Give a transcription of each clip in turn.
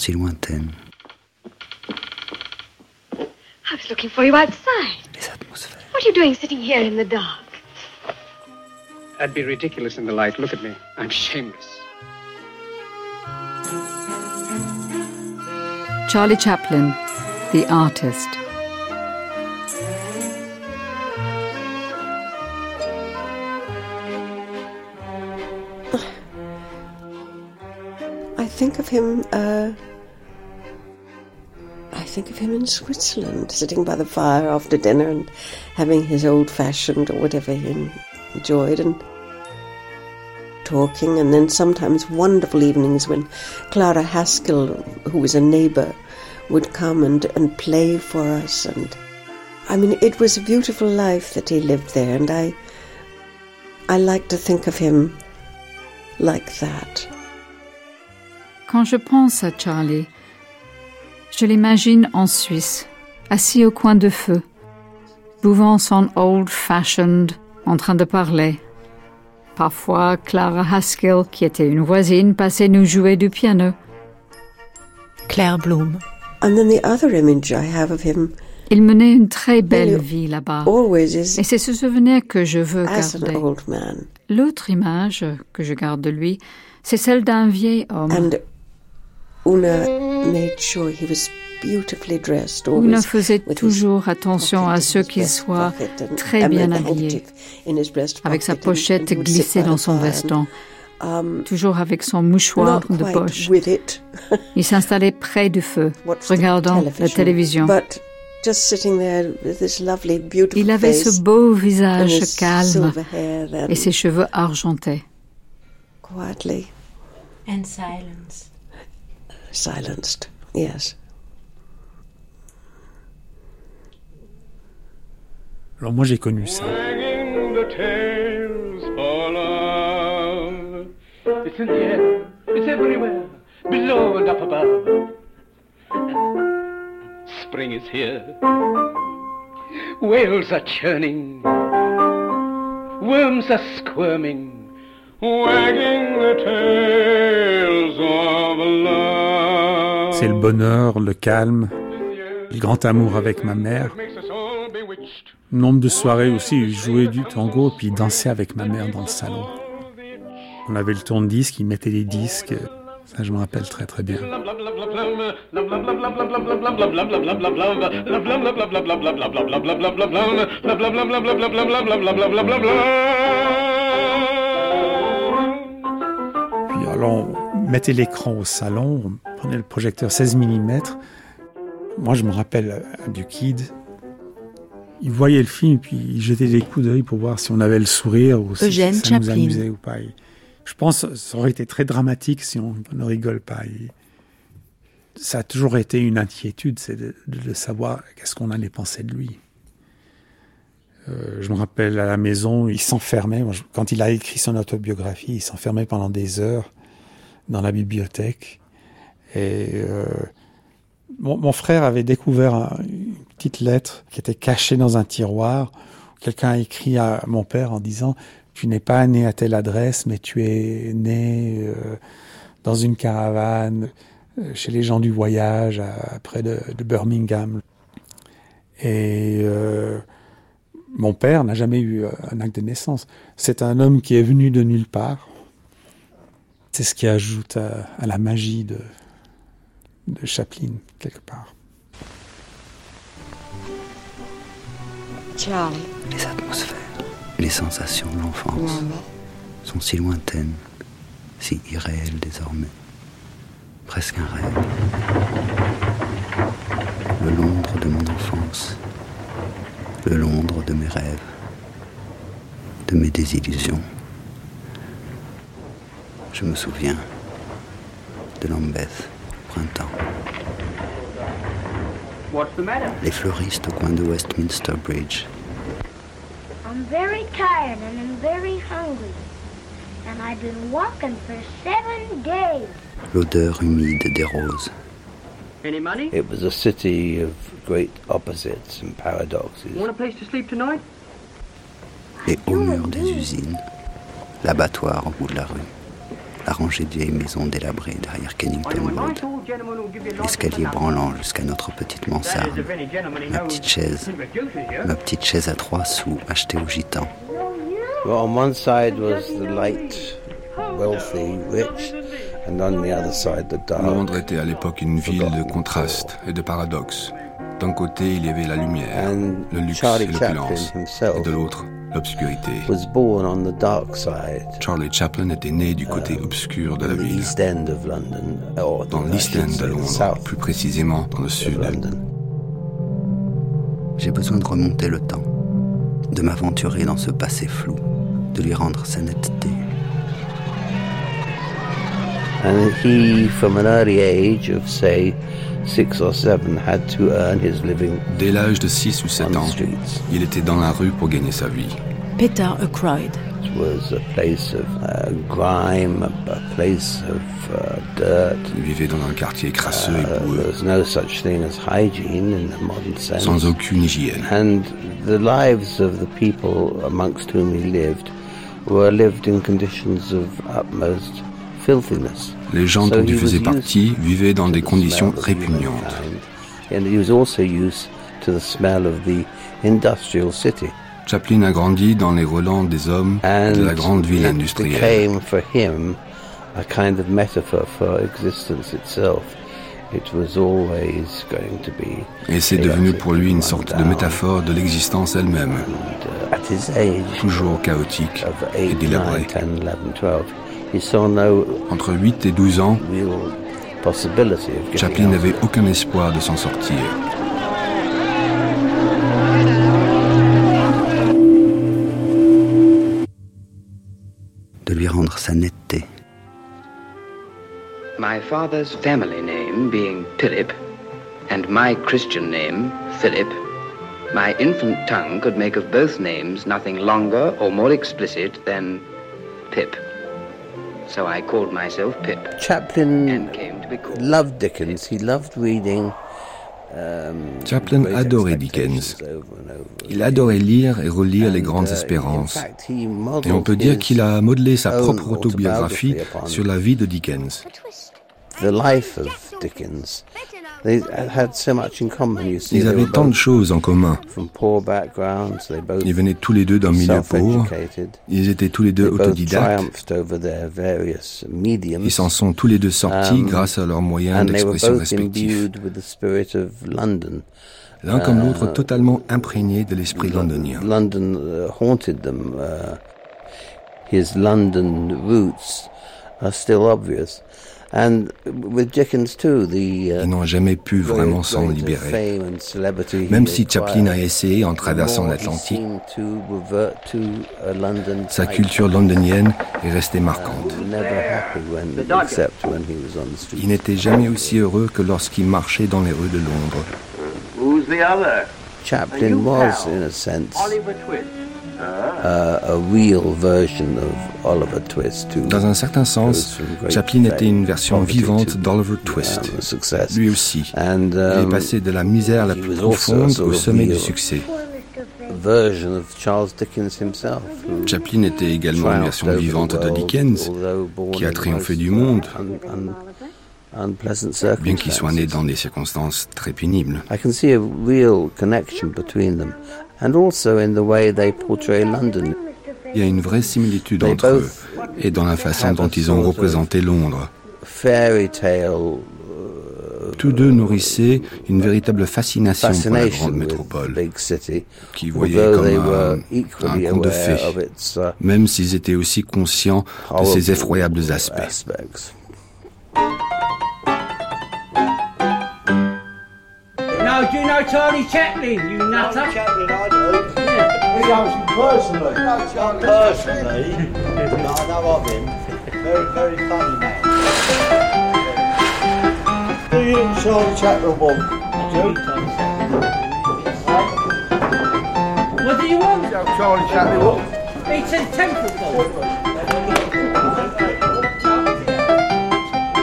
si lointaines. I was looking for you outside. Les atmosphères. What are you doing sitting here in the dark? That'd be ridiculous in the light. Look at me. I'm shameless. Charlie Chaplin, the artist. I think of him. Uh, I think of him in Switzerland, sitting by the fire after dinner and having his old-fashioned or whatever he enjoyed, and talking. And then sometimes wonderful evenings when Clara Haskell, who was a neighbour, would come and, and play for us. And I mean, it was a beautiful life that he lived there, and I I like to think of him like that. Quand je pense à Charlie, je l'imagine en Suisse, assis au coin de feu, buvant son old-fashioned, en train de parler. Parfois, Clara Haskell, qui était une voisine, passait nous jouer du piano. Claire Bloom. And then the other image I have of him Il menait une très belle vie là-bas. always is Et c'est ce souvenir que je veux as an garder. old man. L'autre image que je garde de lui, c'est celle d'un vieil homme. And Una made sure he was beautifully dressed. Una always faisait with his toujours attention à in ce his qu'il breast soit très bien habillé, handkerchief in his breast avec sa pochette and he would sit glissée dans son veston, um, toujours avec son mouchoir de poche. with it, Il s'installait près du feu, regardant la télévision. But just sitting there with this lovely, beautiful Il avait ce beau and visage calme et ses cheveux argentés. Quietly And silence. silenced. Yes. Alors moi j'ai connu ça. Wagging the tails for love. It's in the air. It's everywhere. Below and up above. Spring is here. Whales are churning. Worms are squirming. Wagging the tails of love. C'est le bonheur, le calme, le grand amour avec ma mère. Nombre de soirées aussi, je jouais du tango puis dansais avec ma mère dans le salon. On avait le tourne-disque, il mettait les disques. Ça, je me rappelle très très bien. Puis alors, on mettait l'écran au salon, on prenait le projecteur 16 mm. Moi, je me rappelle du kid. Il voyait le film, puis il jetait des coups d'œil pour voir si on avait le sourire ou si ça nous Chaplin. amusait ou pas. Et je pense que ça aurait été très dramatique si on ne rigole pas. Et ça a toujours été une inquiétude, c'est de, de- de savoir qu'est-ce qu'on allait penser de lui. Euh, je me rappelle à la maison, il s'enfermait. Quand il a écrit son autobiographie, il s'enfermait pendant des heures dans la bibliothèque. Et euh, mon, frère avait découvert un- une petite lettre qui était cachée dans un tiroir. Quelqu'un a écrit à mon père en disant Tu n'es pas né à telle adresse, mais tu es né euh, dans une caravane euh, chez les gens du voyage près de, Birmingham. Et mon père n'a jamais eu un acte de naissance. C'est un homme qui est venu de nulle part. C'est ce qui ajoute à la magie de, de Chaplin, quelque part. Charlie, Les atmosphères, les sensations de l'enfance sont si lointaines, si irréelles désormais. Presque un rêve. Le Londres de mon enfance, le Londres de mes rêves, de mes désillusions. Je me souviens, de Lambeth, printemps. What's the matter? Les fleuristes au coin de Westminster Bridge. I'm very tired and I'm very hungry. And I've been walking for seven days. L'odeur humide des roses. Any money? It was a city of great opposites and paradoxes. Want a place to sleep tonight? Les hauts murs des usines. L'abattoir au bout de la rue. La rangée de vieilles maisons délabrées derrière Kennington Road. L'escalier branlant jusqu'à notre petite mansarde. Ma petite chaise. Ma petite chaise à trois sous achetée aux gitans. Well, on one side was the light, wealthy, rich, and on the other side the dark. Londres était à l'époque une ville de contrastes et de paradoxes. D'un côté, il y avait la lumière, And le luxe et l'opulence. Et de l'autre, l'obscurité. was born on the dark side, Charlie Chaplin était né du côté obscur de la ville, East End of London, or dans I l'East End de Londres, plus précisément dans le sud. J'ai besoin de remonter le temps. De m'aventurer dans ce passé flou. De lui rendre sa netteté. And he, from an early age of say six or seven, had to earn his living Dès l'âge de 6 ou on 7 the ans, streets. il était dans la rue pour gagner sa vie. Peter Ackroyd. It was a place of uh, grime, a, a place of uh, dirt. Il vivait dans un quartier crasseux et Uh, boueux, there's no such thing as hygiene in the modern sense. sans aucune hygiène. And the lives of the people amongst whom he lived were lived in conditions of utmost. Les gens dont il faisait partie vivaient dans des conditions répugnantes. humankind, And he was also used to the smell of the industrial city. Chaplin a grandi dans les relents des hommes de la grande ville industrielle. Et c'est devenu pour lui une sorte de métaphore de l'existence elle-même, And, uh, toujours chaotique et 8, 9, délabrée. 10, 11, 12, he saw no Entre 8 et 12 ans, getting Chaplin n'avait aucun espoir de s'en sortir. De lui rendre sa netteté. My father's family name being Philip, and my Christian name, Philip, my infant tongue could make of both names nothing longer or more explicit than Pip. So I called myself Pip, Chaplin and came to be called. loved Dickens. He loved reading. Um, Chaplin adorait Dickens. Il adorait lire et relire les And, grandes uh, espérances. Et on modeled peut dire his qu'il a modelé sa own propre autobiographie sur la vie de Dickens. the life of Dickens. They had so much in common. You see, Ils avaient tant de choses en commun. from poor backgrounds. They both Ils venaient tous les deux d'un milieu pauvre. Ils étaient tous les deux autodidactes. triumphed over their various mediums. Ils s'en sont tous les deux sortis Um, grâce à leurs moyens d'expression respectifs. L'un comme l'autre Uh, totalement imprégnés de l'esprit londonien. London uh, haunted them. Uh, his London roots are still obvious. And with Dickens too, the uh, Ils n'ont jamais pu vraiment s'en libérer. fame and celebrity he Même si Chaplin a essayé en the traversant l'Atlantique, sa culture londonienne est restée marquante. Never happy when, except when he was on the street. Il n'était jamais aussi heureux que lorsqu'il marchait dans les rues de Londres. Who's the other? Chaplin was, in a sense, Uh, Dans un certain sens, Chaplin était une version vivante d'Oliver um, Twist. Lui aussi. Il est um, passé de la misère la plus profonde au sommet du succès. a version of Charles Dickens himself. who Chaplin était également une version vivante de Dickens, qui a triomphé du uh, monde. unpleasant bien qu'il soit né dans des circonstances très pénibles. And also in the way they portray London. Il y a une vraie similitude entre eux et dans la façon dont ils ont représenté Londres. Fairy tale uh, Tous deux nourrissaient une véritable fascination pour la grande métropole, qui they comme were un, un equally conte de fées, of its uh, même s'ils étaient aussi conscients de ses effroyables aspects. Aspects. No, do you know Charlie Chaplin, you nutter? Chaplin, I do. Yeah. He knows him personally. Not personally, I know of him. Very, very funny man. the Charlie Chaplin one. What do you want? Charlie Chaplin one. It's in Templeton.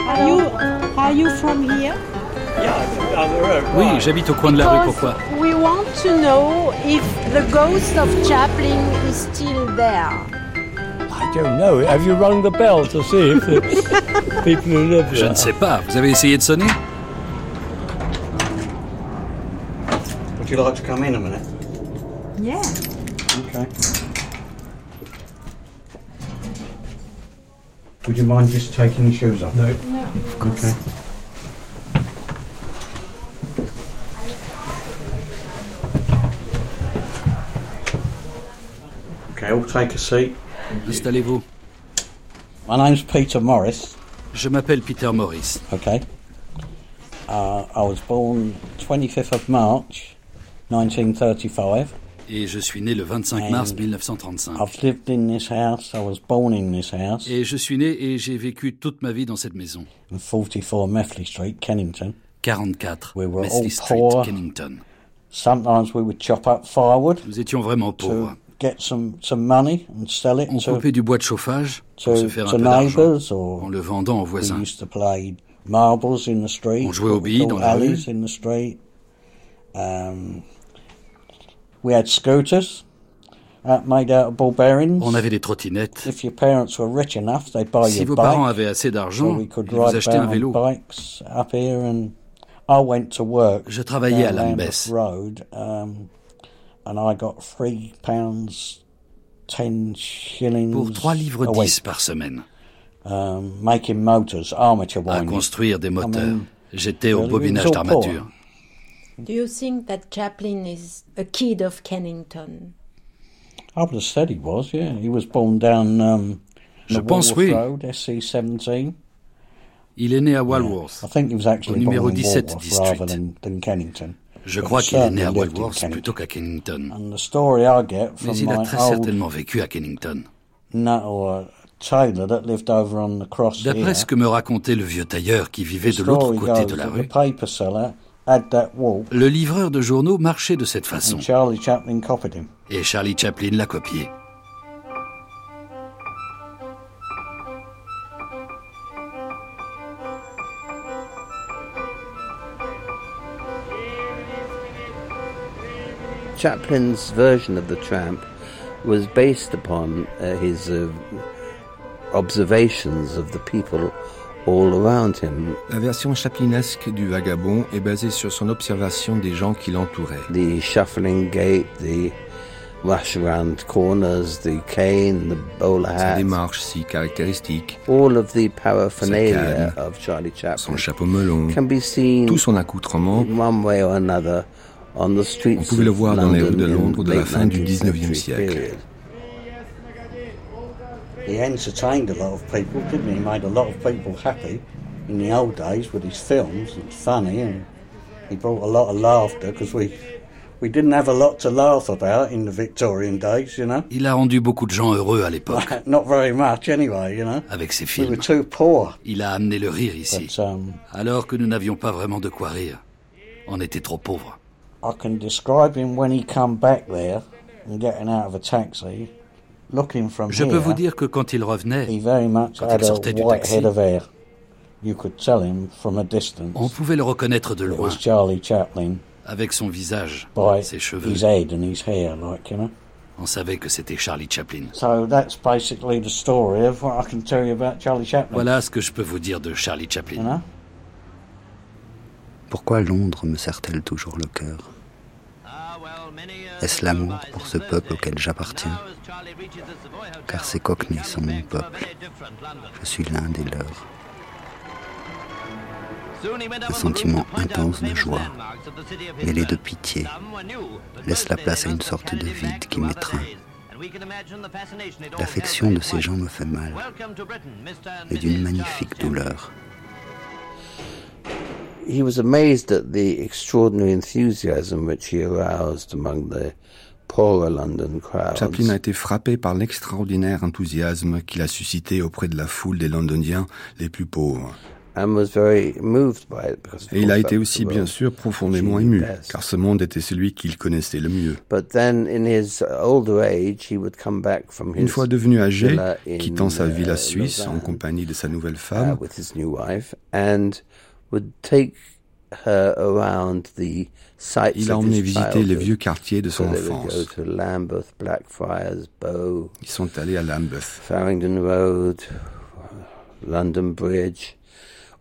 Are you, are you from here? Oui, j'habite au coin de la rue, pourquoi we want to know if the ghost of Chaplin is still there. I don't know. Have you rung the bell to see if the people who live Je there? ne sais pas. Vous avez essayé de sonner Would you like to come in a minute? Yeah. Okay. Would you mind just taking your shoes off? No. Okay. Okay, take a seat. Installez-vous. My name's Peter Morris. Je m'appelle Peter Morris. Okay. Uh, I was born 25th of March, 1935. Et je suis né le 25 mars 1935. I've lived in this house. I was born in this house. Et je suis né et j'ai vécu toute ma vie dans cette maison. in 44 Methley Street, Kennington. 44 We were Mesley all Street, poor. Kennington. Sometimes we would chop up firewood Nous étions vraiment pauvres. To get some, some money and sell it On coupait du bois de chauffage pour se faire un peu d'argent neighbours or en le vendant aux we voisins. used to play marbles in the street. On jouait aux billes dans la rue. alleys in the street. Um, we had scooters made out of ball bearings. On avait des trottinettes. If your parents were rich enough, they'd buy Si vos parents avaient assez d'argent, ils vous achetaient un vélo. bikes up here and I went to work. Je travaillais à Lambeth. And I got three pounds ten shillings Pour 3 livres a 10 week, par semaine. um, making motors, armature À construire des I moteurs. mean, J'étais au bobinage d'armature. Do you think that Chaplin is a kid of Kennington? I would have said he was. Yeah, he was born down um, Je pense Walworth oui. Road, seventeen. Il est né à Walworth. I think he was actually Au numéro born in 17 Walworth district. rather than, than Kennington. Je crois qu'il est né à Walworth plutôt qu'à Kennington. And the story I get from Mais il a très certainement vécu à Kennington. nut or tailor that lived over on the cross D'après ce que me racontait le vieux tailleur qui vivait de l'autre côté de la rue, le livreur de journaux marchait de cette façon. Et Charlie Chaplin l'a copié. Chaplin's version of the tramp was based upon uh, his uh, observations of the people all around him. La version chaplinesque du vagabond est basée sur son observation des gens qui l'entouraient. The shuffling gait, the rush around corners, the cane, the bowler Sa hat, démarche si caractéristique, all of the paraphernalia canne, of Charlie son Chaplin chapeau melon, can be seen tout son accoutrement, in one way or another on pouvait le voir dans les rues de Londres de la fin du 19th 19e century siècle. He entertained a lot of people, didn't he? He made a lot of people happy in the old days with his films. It's funny, and he brought a lot of laughter because we we didn't have a lot to laugh about in the Victorian days, you know? Il a rendu beaucoup de gens heureux à l'époque Not very much, anyway, you know? avec ses We were films. too poor. Il a amené le rire ici, But um, alors que nous n'avions pas vraiment de quoi rire. On était trop pauvres. I can describe him when he come back there and getting out of a taxi, looking from Je here. peux vous dire que quand il revenait, He very much Quand had il a sortait du white taxi. head of hair. You could tell him from a distance. on pouvait le reconnaître de It loin, was Charlie Chaplin avec son visage, by ses cheveux. his head and his hair, like you know. On savait que c'était Charlie Chaplin. So that's basically the story of what I can tell you about Charlie Chaplin. Voilà ce que je peux vous dire de Charlie You Chaplin. know? Pourquoi Londres me serre-t-elle toujours le cœur? Est-ce l'amour pour ce peuple auquel j'appartiens? Car ces cockneys sont mon peuple. Je suis l'un des leurs. Un sentiment intense de joie, mêlé de pitié, laisse la place à une sorte de vide qui m'étreint. L'affection de ces gens me fait mal, mais d'une magnifique douleur. He was amazed at the extraordinary enthusiasm which he aroused among the poorer London crowds. Chaplin a été frappé par l'extraordinaire enthousiasme qu'il a suscité auprès de la foule des Londoniens les plus pauvres. and was very moved by it because of Et il a été aussi, bien sûr, profondément ému, car ce monde était celui qu'il connaissait le mieux. But then, in his older age, he would come back from his Une fois devenu âgé, quittant sa uh, villa suisse en compagnie de sa nouvelle uh, femme, il a emmené visiter les vieux quartiers de So son enfance. go to Lambeth, Blackfriars, Bow, Ils sont allés à Lambeth. Farringdon Road, London Bridge,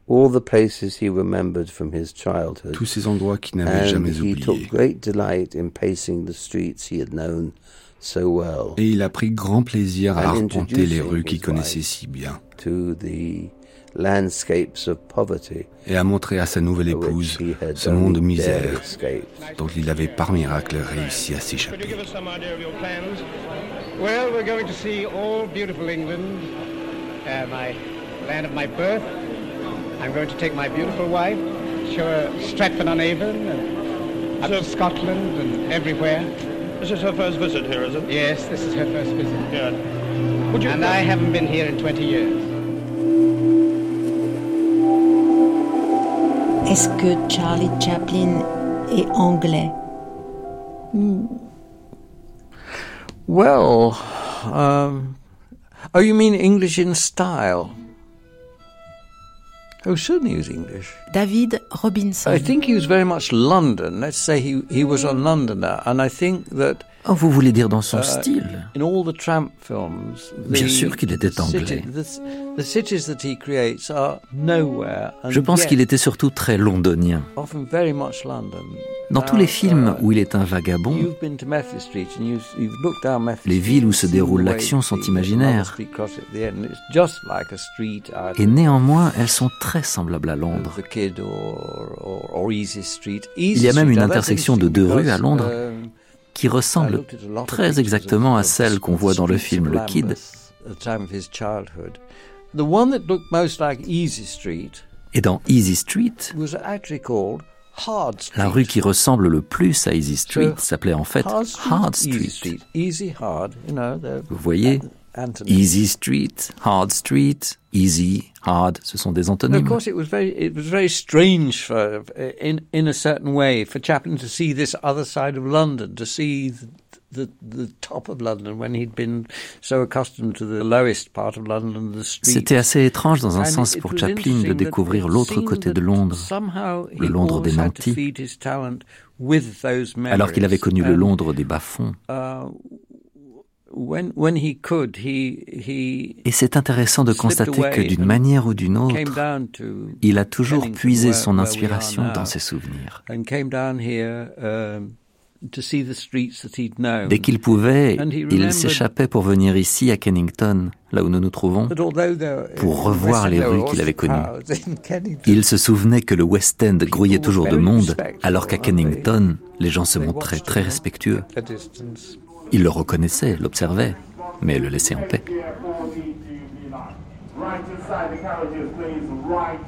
all the places he remembered from his childhood. Tous ces endroits qu'il n'avait and jamais he took oubliés. great delight in pacing the streets he had known so well. Et il a pris grand plaisir à arpenter les rues qu'il connaissait si bien. to the Et a montré à sa nouvelle épouse ce monde de misère dont il avait par miracle réussi à s'échapper. Well, we're going to see all beautiful England, uh, my land of my birth. I'm going to take my beautiful wife, show her Stratford-on-Avon, and up to Scotland and everywhere. This is her first visit here, is it? Yes, this is her first visit. Good. Would you and I haven't been here in 20 years. Est-ce que Charlie Chaplin est anglais Well, um, oh, you mean English in style? Oh, certainly he was English. David Robinson. I think he was very much London. Let's say he, he was a Londoner. And I think that Oh, vous voulez dire dans son uh, style Bien sûr qu'il était anglais. Je pense qu'il était surtout très londonien. Dans tous les films où il est un vagabond, les villes où se déroule l'action sont imaginaires. Et néanmoins elles sont très semblables à Londres. Il y a même une intersection de deux rues à Londres um, qui ressemble très exactement à celle qu'on voit dans le film Le Kid. at the time of his childhood. The one that looked most like Easy Street Et dans Easy Street, was actually called Hard Street. la rue qui ressemble le plus à Easy Street s'appelait en fait Hard Street, Vous voyez. Easy Street, Hard Street, Easy, Hard, ce sont des And of antonymes. course, it was very, it was very strange for, in in a certain way, for Chaplin to see this other side of London, to see the, the the top of London when he'd been so accustomed to the lowest part of London, the streets. C'était assez étrange dans un And sens pour was Chaplin de découvrir l'autre côté de Londres, somehow le Londres des nantis, feed his talent with those alors qu'il avait connu le. Londres des bas-fonds. Uh, when when he could, he he Et c'est intéressant de constater que d'une manière ou d'une autre, il a toujours puisé son inspiration dans ses souvenirs. um. Dès qu'il pouvait, il s'échappait pour venir ici à Kennington, là où nous nous trouvons, pour revoir les rues qu'il avait connues. Il se souvenait que le West End grouillait toujours de monde, alors qu'à Kennington, les gens se montraient très respectueux. Il le reconnaissait, l'observait, mais le laissait en paix. Right inside the carriages, please. Right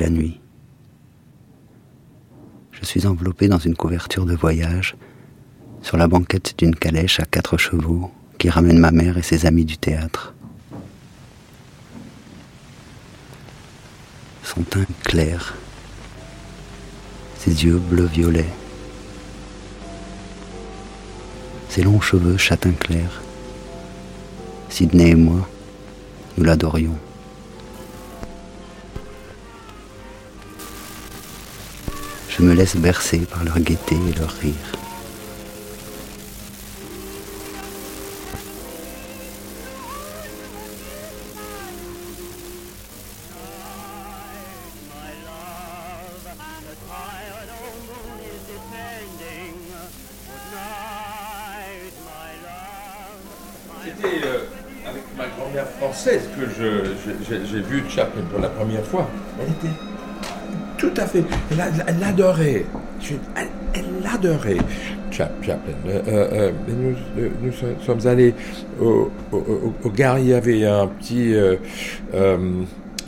La nuit. Je suis enveloppé dans une couverture de voyage sur la banquette d'une calèche à quatre chevaux qui ramène ma mère et ses amis du théâtre. Son teint clair, ses yeux bleu-violet, ses longs cheveux châtain clair. Sidney et moi, nous l'adorions. Je me laisse bercer par leur gaieté et leur rire. C'était euh, avec ma grand-mère française que j'ai vu Chaplin pour la première fois. Elle était tout à fait. Elle, a- elle adorait. Je- elle, elle adorait Chap- Chaplin. Euh, euh, euh, nous, nous so- sommes allés au, au, au- au gare. Il y avait un petit. euh, euh,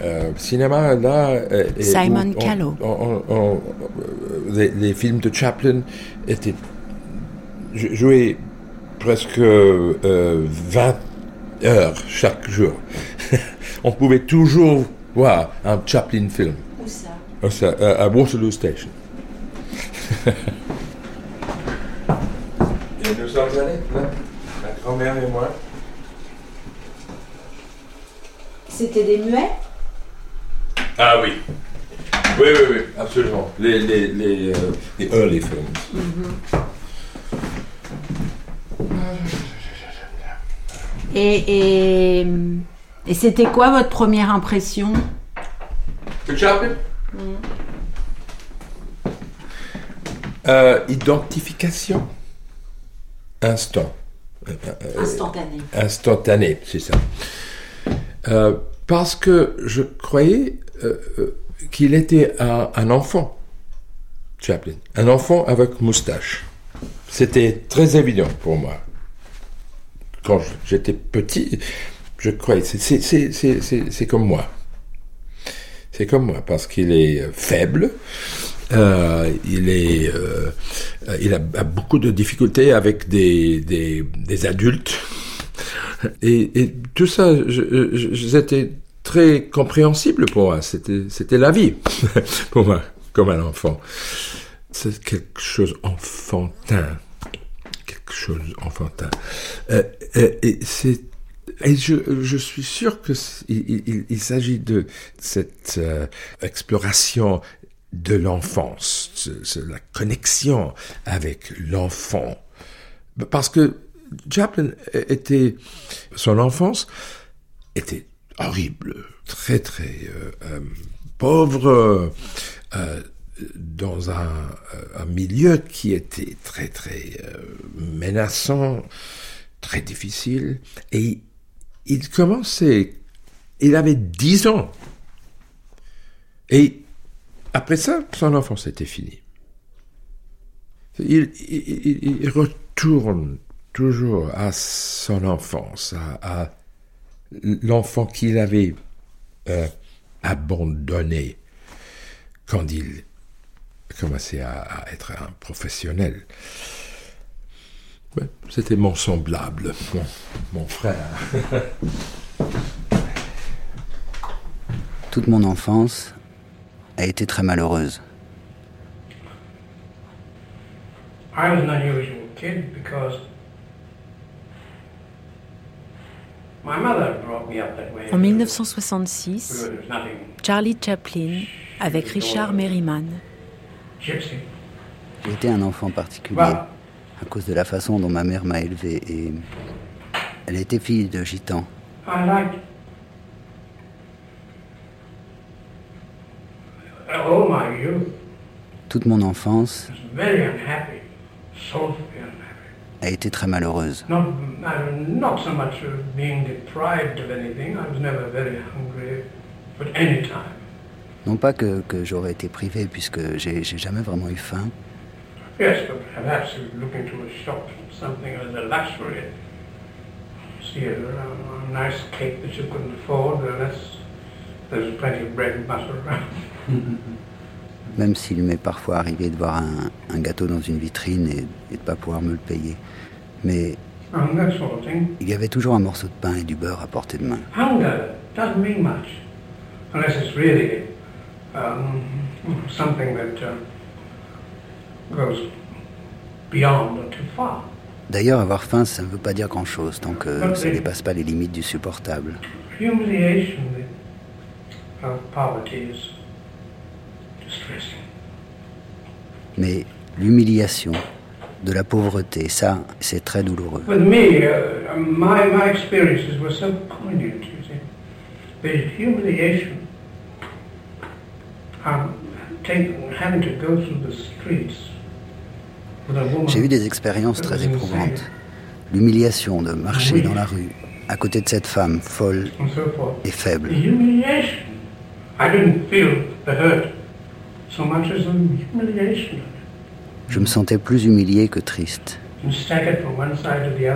euh, cinéma là et Simon on- Callow. on- on- on- les, les films de Chaplin étaient jou- joués presque euh, 20 heures chaque jour. On pouvait toujours voir un Chaplin film. Où ça? À Waterloo Station. Et nous sommes allés, là, ma grand-mère et moi. C'était des muets? Ah oui. Oui, oui, oui, absolument. Les, les, les, euh, les early films. Et, et, et c'était quoi votre première impression? De Chaplin Euh, identification. Instant. Euh, euh, Instantané. Instantané, c'est ça. Euh, parce que je croyais euh, qu'il était un, un enfant, Chaplin. Un enfant avec moustache. C'était très évident pour moi. Quand j'étais petit, je croyais, c'est comme moi. C'est comme moi, parce qu'il est euh, faible, euh, il, est, euh, il a, beaucoup de difficultés avec des, des, des adultes. Et, tout ça, c'était très compréhensible pour moi. C'était, c'était la vie pour moi, comme un enfant. C'est quelque chose enfantin. Quelque chose enfantin. Et c'est et je, je suis sûr que il, s'agit de cette euh, exploration de l'enfance, ce- ce- la connexion avec l'enfant. Parce que Chaplin était, son enfance était horrible, très très euh, euh, pauvre, euh, dans un, euh, un milieu qui était très très euh, menaçant, très difficile, et il commençait, il avait 10 ans, et après ça, son enfance était finie. Il, retourne toujours à son enfance, à, l'enfant qu'il avait euh, abandonné quand il commençait à être un professionnel. Ouais, C'était mon semblable, mon, mon frère. Toute mon enfance a été très malheureuse. I was an unusual kid because my mother brought me up that way. En 1966, There was nothing Charlie Chaplin avec Richard Merriman. été un enfant particulier. À cause de la façon dont ma mère m'a élevé et elle était fille de gitan. I my youth. Toute mon enfance Very unhappy, soulfully unhappy. a été très malheureuse. Not, I- not so much of being deprived of anything. I was never very hungry, but any time. Non pas que, que j'aurais été privé puisque j'ai jamais vraiment eu faim, Yes, but perhaps you look into a shop, something as a luxury. See a, a nice cake that you couldn't afford, that's, there's plenty of bread and butter around. même s'il m'est parfois arrivé de voir un, un gâteau dans une vitrine et, et de pas pouvoir me le payer. Mais sort of thing. il y avait toujours un morceau de pain et du beurre à portée de main. Hunger doesn't mean much, unless it's really um, something that uh, goes beyond or too far. D'ailleurs, avoir faim, ça ne veut pas dire grand-chose tant que ça ne dépasse pas les limites du supportable. Mais l'humiliation, de la pauvreté, ça, c'est très douloureux. With me, uh, my, my experiences were so poignant, you see. The humiliation of taking, having to go through the streets. J'ai eu des expériences très éprouvantes. L'humiliation de marcher dans la rue à côté de cette femme folle et faible. Je me sentais plus humilié que triste.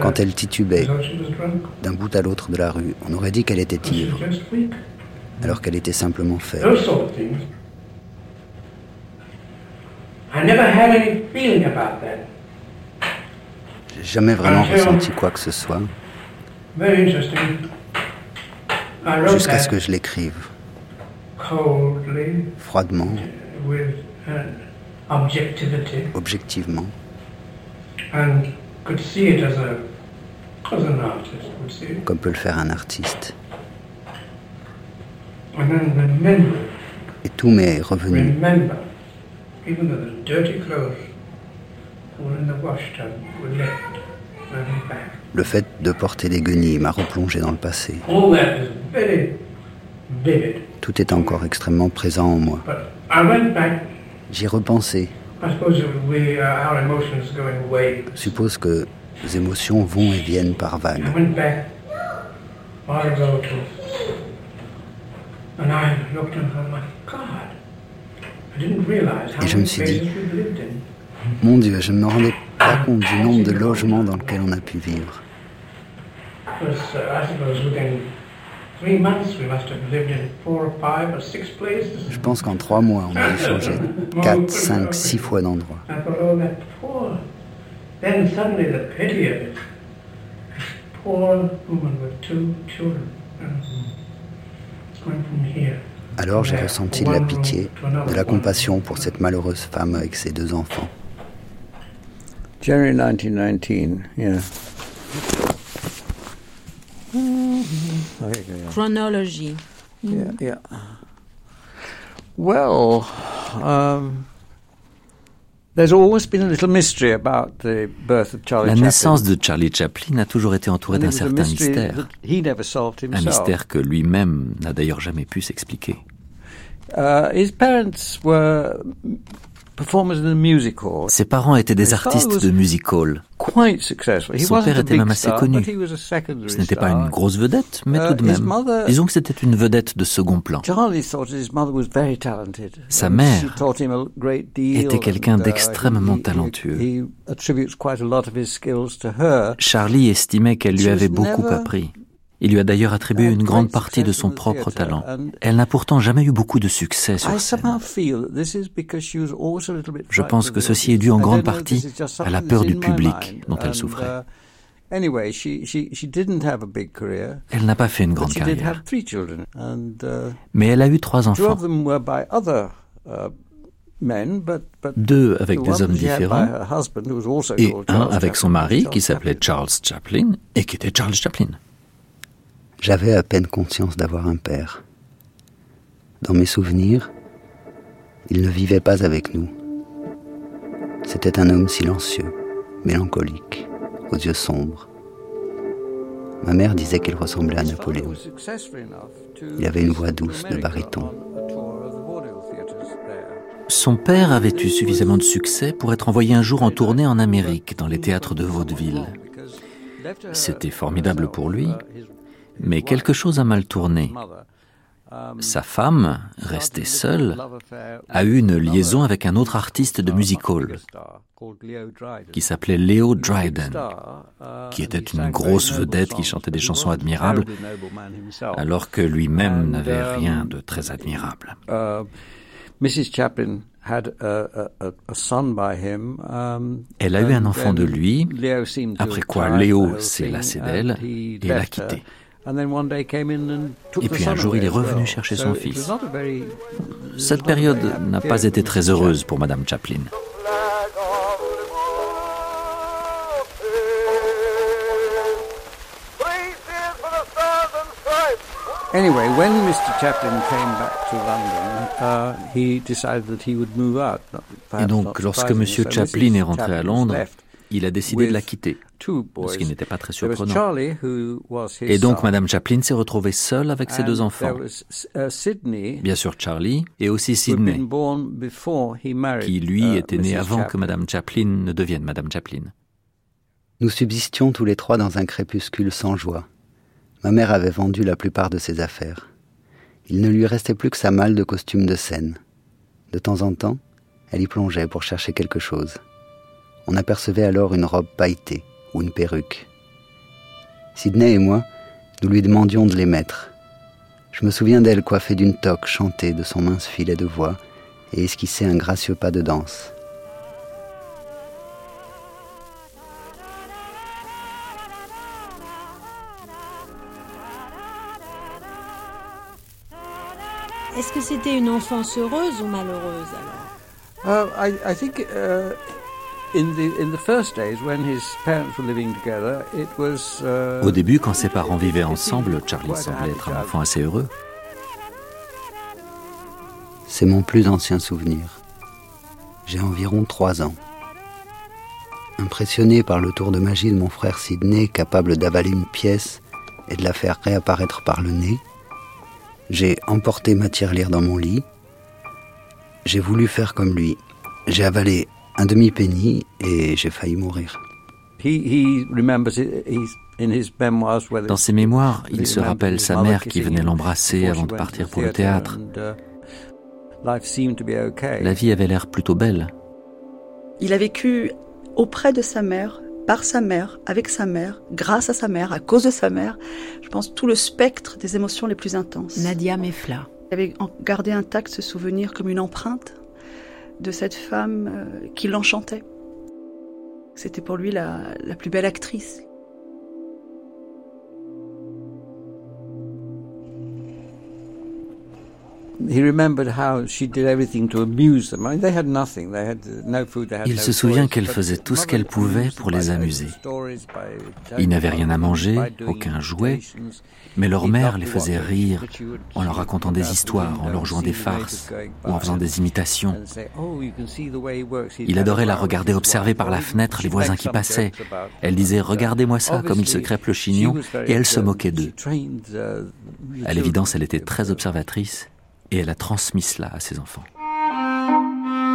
Quand elle titubait d'un bout à l'autre de la rue, on aurait dit qu'elle était ivre, alors qu'elle était simplement faible. Those sort of things. I never had any feeling about that. J'ai jamais vraiment Until- ressenti quoi que ce soit, Very interesting. I wrote jusqu'à ce que je l'écrive, coldly froidement, with an objectivity objectivement, and could see it as a as an artist would see it. comme peut le faire un artiste. And then remember, Et tout m'est revenu. remember, even though the dirty clothes were in the wash tub were left and back. Le fait de porter des guenilles m'a replongé dans le passé. All that is very vivid. Tout est encore extrêmement présent en moi. But I went back. J'y repensais. I suppose we, uh, our emotions go in waves. Je suppose que les émotions vont et viennent par vagues. I went back a while ago to, and I looked and thought, my God, I didn't realize how Et je me suis dit. Mon Dieu, je ne me rendais pas compte du nombre de logements dans lesquels on a pu vivre. Uh. Je pense qu'en trois mois, on a dû changer 4, 5, 6 fois d'endroit. Oh, poor. Woman with two children. and Going from here. Alors j'ai ressenti de la pitié, de la compassion pour cette malheureuse femme avec ses deux enfants. January 1919, yeah. Chronology. Yeah, yeah. Well, um, there's always been a little mystery about the birth of Charlie La naissance de Charlie Chaplin a toujours été entourée d'un certain mystère. that he never solved Un mystère que lui-même n'a d'ailleurs jamais pu s'expliquer. Uh, his parents were Ses parents étaient des artistes de music hall. Quite successful. He Son père était même assez connu. Ce n'était pas une grosse vedette, mais Uh, tout de même. Disons que c'était une vedette de second plan. Charlie thought his mother was very talented. Sa mère était quelqu'un d'extrêmement talentueux. He attributes quite a lot of his skills to her. Charlie estimait qu'elle lui avait beaucoup appris. Il lui a d'ailleurs attribué une grande partie de son propre talent. Elle n'a pourtant jamais eu beaucoup de succès sur scène. Je pense que ceci est dû en grande partie à la peur du public dont elle souffrait. uh. Elle n'a pas fait une grande carrière. uh, Mais elle a eu trois enfants. uh, Deux avec des hommes différents. Et un avec son mari qui s'appelait Charles Chaplin et qui était Charles Chaplin. J'avais à peine conscience d'avoir un père. Dans mes souvenirs, il ne vivait pas avec nous. C'était un homme silencieux, mélancolique, aux yeux sombres. Ma mère disait qu'il ressemblait à Napoléon. Il avait une voix douce de baryton. Son père avait eu suffisamment de succès pour être envoyé un jour en tournée en Amérique, dans les théâtres de vaudeville. C'était formidable pour lui, mais quelque chose a mal tourné. Sa femme, restée seule, a eu une liaison avec un autre artiste de music hall qui s'appelait Leo Dryden, qui était une grosse vedette qui chantait des chansons admirables, alors que lui-même n'avait rien de très admirable. Um, Elle a eu un enfant de lui, après quoi Léo whole s'est lassé d'elle et l'a quitté. Et puis un jour, il est revenu chercher So son fils. Cette période n'a pas été très heureuse pour Madame Chaplin. Three cheers for the stars and stripes. Anyway, when Mr. Chaplin came back to London, uh, he decided that he would move out. Et donc, lorsque M. Chaplin est rentré à Londres, il a décidé de la quitter, ce qui n'était pas très surprenant. Et donc, Madame Chaplin s'est retrouvée seule avec ses deux enfants. Bien sûr, Charlie et aussi Sidney, qui lui était né avant que Madame Chaplin ne devienne Madame Chaplin. Nous subsistions tous les trois dans un crépuscule sans joie. Ma mère avait vendu la plupart de ses affaires. Il ne lui restait plus que sa malle de costume de scène. De temps en temps, elle y plongeait pour chercher quelque chose. On apercevait alors une robe pailletée ou une perruque. Sidney et moi, nous lui demandions de les mettre. Je me souviens d'elle coiffée d'une toque chantée de son mince filet de voix et esquisser un gracieux pas de danse. Est-ce que c'était une enfance heureuse ou malheureuse alors? Uh, I, I think uh, Au début, quand ses parents vivaient ensemble, Charlie semblait être un enfant assez heureux. C'est mon plus ancien souvenir. J'ai environ trois ans. Impressionné par le tour de magie de mon frère Sidney, capable d'avaler une pièce et de la faire réapparaître par le nez, j'ai emporté ma tirelire dans mon lit. J'ai voulu faire comme lui. J'ai avalé un demi-penny et j'ai failli mourir. Dans ses mémoires, il se rappelle sa mère qui venait l'embrasser avant de partir pour le théâtre. La vie avait l'air plutôt belle. Il a vécu auprès de sa mère, par sa mère, avec sa mère, grâce à sa mère, à cause de sa mère. Je pense tout le spectre des émotions les plus intenses. Nadia Mefla. Il avait gardé intact ce souvenir comme une empreinte de cette femme euh, qui l'enchantait. C'était pour lui la, la plus belle actrice. Il se souvient qu'elle faisait tout ce qu'elle pouvait pour les amuser. Ils n'avaient rien à manger, aucun jouet, mais leur mère les faisait rire en leur racontant des histoires, en leur jouant des farces ou en faisant des imitations. Il adorait la regarder observer par la fenêtre les voisins qui passaient. Elle disait ⁇ Regardez-moi ça, comme il se crêpe le chignon ⁇ et elle se moquait d'eux. À l'évidence, elle était très observatrice et elle a transmis cela à ses enfants.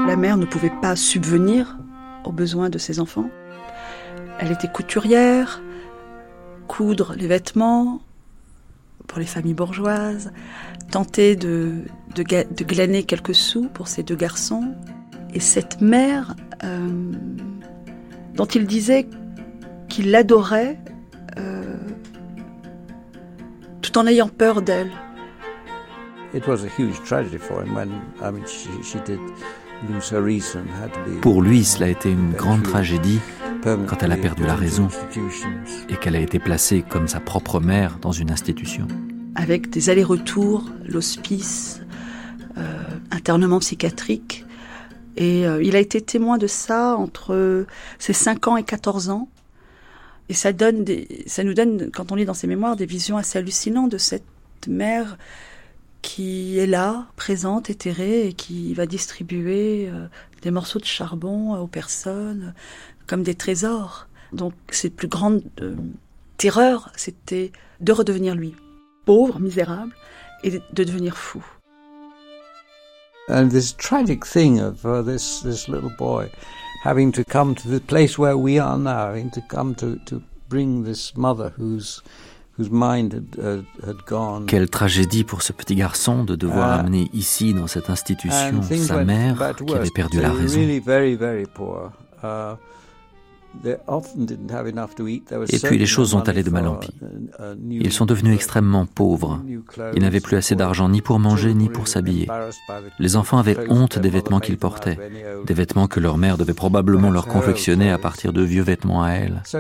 La mère ne pouvait pas subvenir aux besoins de ses enfants. Elle était couturière, coudre les vêtements pour les familles bourgeoises, tenter de, glaner quelques sous pour ses deux garçons. Et cette mère, euh, dont il disait qu'il l'adorait, euh, tout en ayant peur d'elle. Pour lui, cela a été une grande tragédie quand elle a perdu la raison et qu'elle a été placée comme sa propre mère dans une institution. Avec des allers-retours, l'hospice, euh, internement psychiatrique. Et euh, il a été témoin de ça entre ses 5 ans et 14 ans. Et ça, donne des, ça nous donne, quand on lit dans ses mémoires, des visions assez hallucinantes de cette mère qui est là, présente, éthérée, et qui va distribuer euh, des morceaux de charbon aux personnes comme des trésors. Donc ses plus grandes euh, terreurs, c'était de redevenir lui, pauvre, misérable, et de devenir fou. And this tragic thing of uh, this this little boy having to come to the place where we are now, having to come to to bring this mother who's quelle tragédie pour ce petit garçon de devoir uh, amener ici, dans cette institution, sa mère qui avait perdu la raison. Et puis les choses ont allé de mal en pis. Ils sont devenus extrêmement pauvres. Ils n'avaient plus assez d'argent ni pour manger ni pour s'habiller. Les enfants avaient honte des vêtements qu'ils portaient, des vêtements que leur mère devait probablement leur confectionner à partir de vieux vêtements à elle. Ça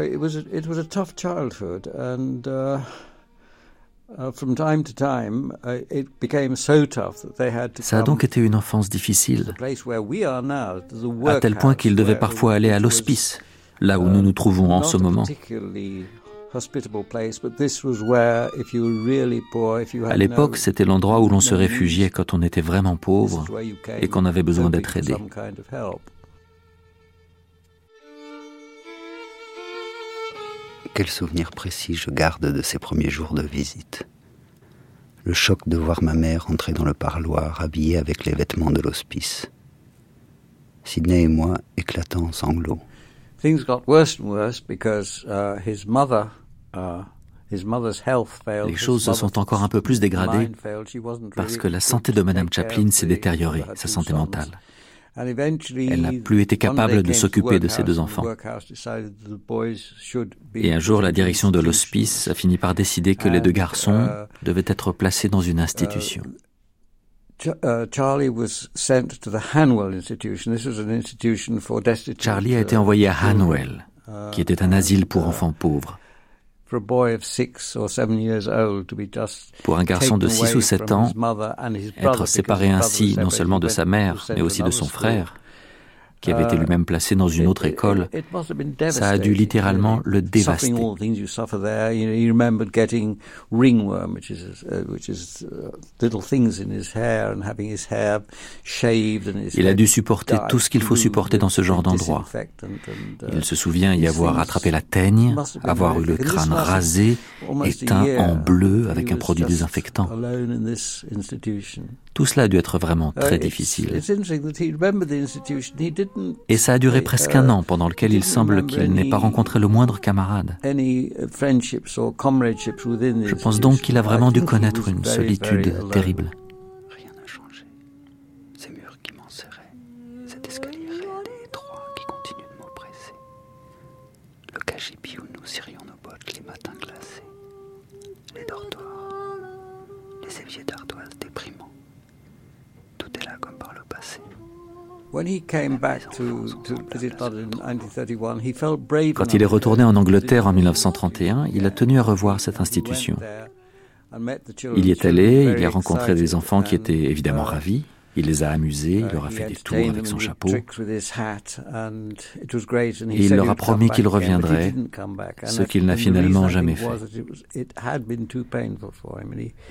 a donc été une enfance difficile, à tel point qu'ils devaient parfois aller à l'hospice là où nous nous trouvons en ce moment. À l'époque, c'était l'endroit où l'on se réfugiait quand on était vraiment pauvre et qu'on avait besoin d'être aidé. Quel souvenir précis je garde de ces premiers jours de visite. Le choc de voir ma mère entrer dans le parloir habillée avec les vêtements de l'hospice. Sidney et moi éclatant en sanglots. Things got worse and worse because uh, his mother uh, les choses se sont encore un peu plus dégradées parce que la santé de Madame Chaplin s'est détériorée, sa santé mentale. Elle n'a plus été capable de s'occuper de ses deux enfants. Et un jour, la direction de l'hospice a fini par décider que les deux garçons devaient être placés dans une institution. Charlie a été envoyé à Hanwell, qui était un asile pour enfants pauvres. Pour un garçon de 6 ou 7 ans, être séparé ainsi non seulement de sa mère, mais aussi de son frère, qui avait été lui-même placé dans une autre école, ça a dû littéralement le dévaster. Il a dû supporter tout ce qu'il faut supporter dans ce genre d'endroit. Il se souvient y avoir attrapé la teigne, avoir eu le crâne rasé et teint en bleu avec un produit désinfectant. Tout cela a dû être vraiment très difficile. Et ça a duré presque un an pendant lequel il semble qu'il n'ait pas rencontré le moindre camarade. Je pense donc qu'il a vraiment dû connaître une solitude terrible. Rien n'a changé. Ces murs qui m'enserraient, cet escalier raide et étroit qui continue de m'oppresser. Le cagibi où nous cirions nos bottes les matins glacés. Les dortoirs. Les éviers d'ardoise déprimants. Tout est là comme par le passé. Quand il est retourné en Angleterre en 1931, il a tenu à revoir cette institution. Il y est allé, il y a rencontré des enfants qui étaient évidemment ravis. Il les a amusés, il leur a fait des tours avec son chapeau. Et il leur a promis qu'il reviendrait, ce qu'il n'a finalement jamais fait.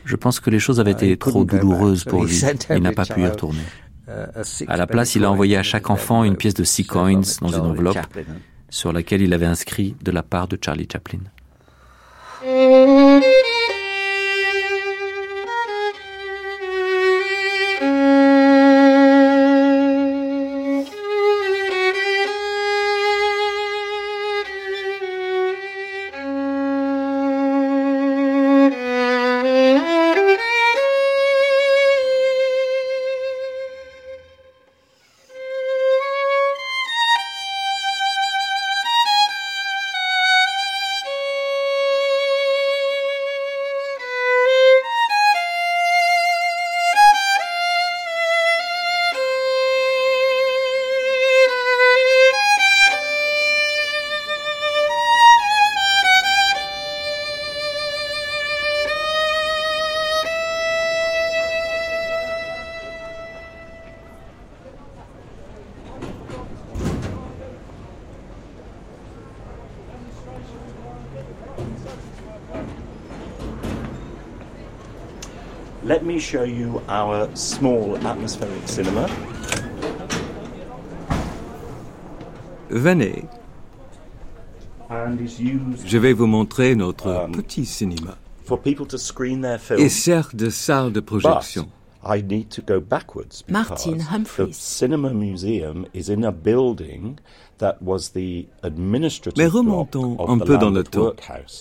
Je pense que les choses avaient été trop douloureuses pour lui. Il n'a pas pu y retourner. À la place, il a envoyé à chaque enfant une pièce de six coins dans une enveloppe sur laquelle il avait inscrit de la part de Charlie Chaplin. Show you our small atmospheric cinema. Venez. Je vais vous montrer notre petit cinéma. Et sert de salle de projection. I need to go backwards Martin because Humphreys. the Cinema Museum is in a building that was the administrative Mais block remontons of un the peu dans le temps.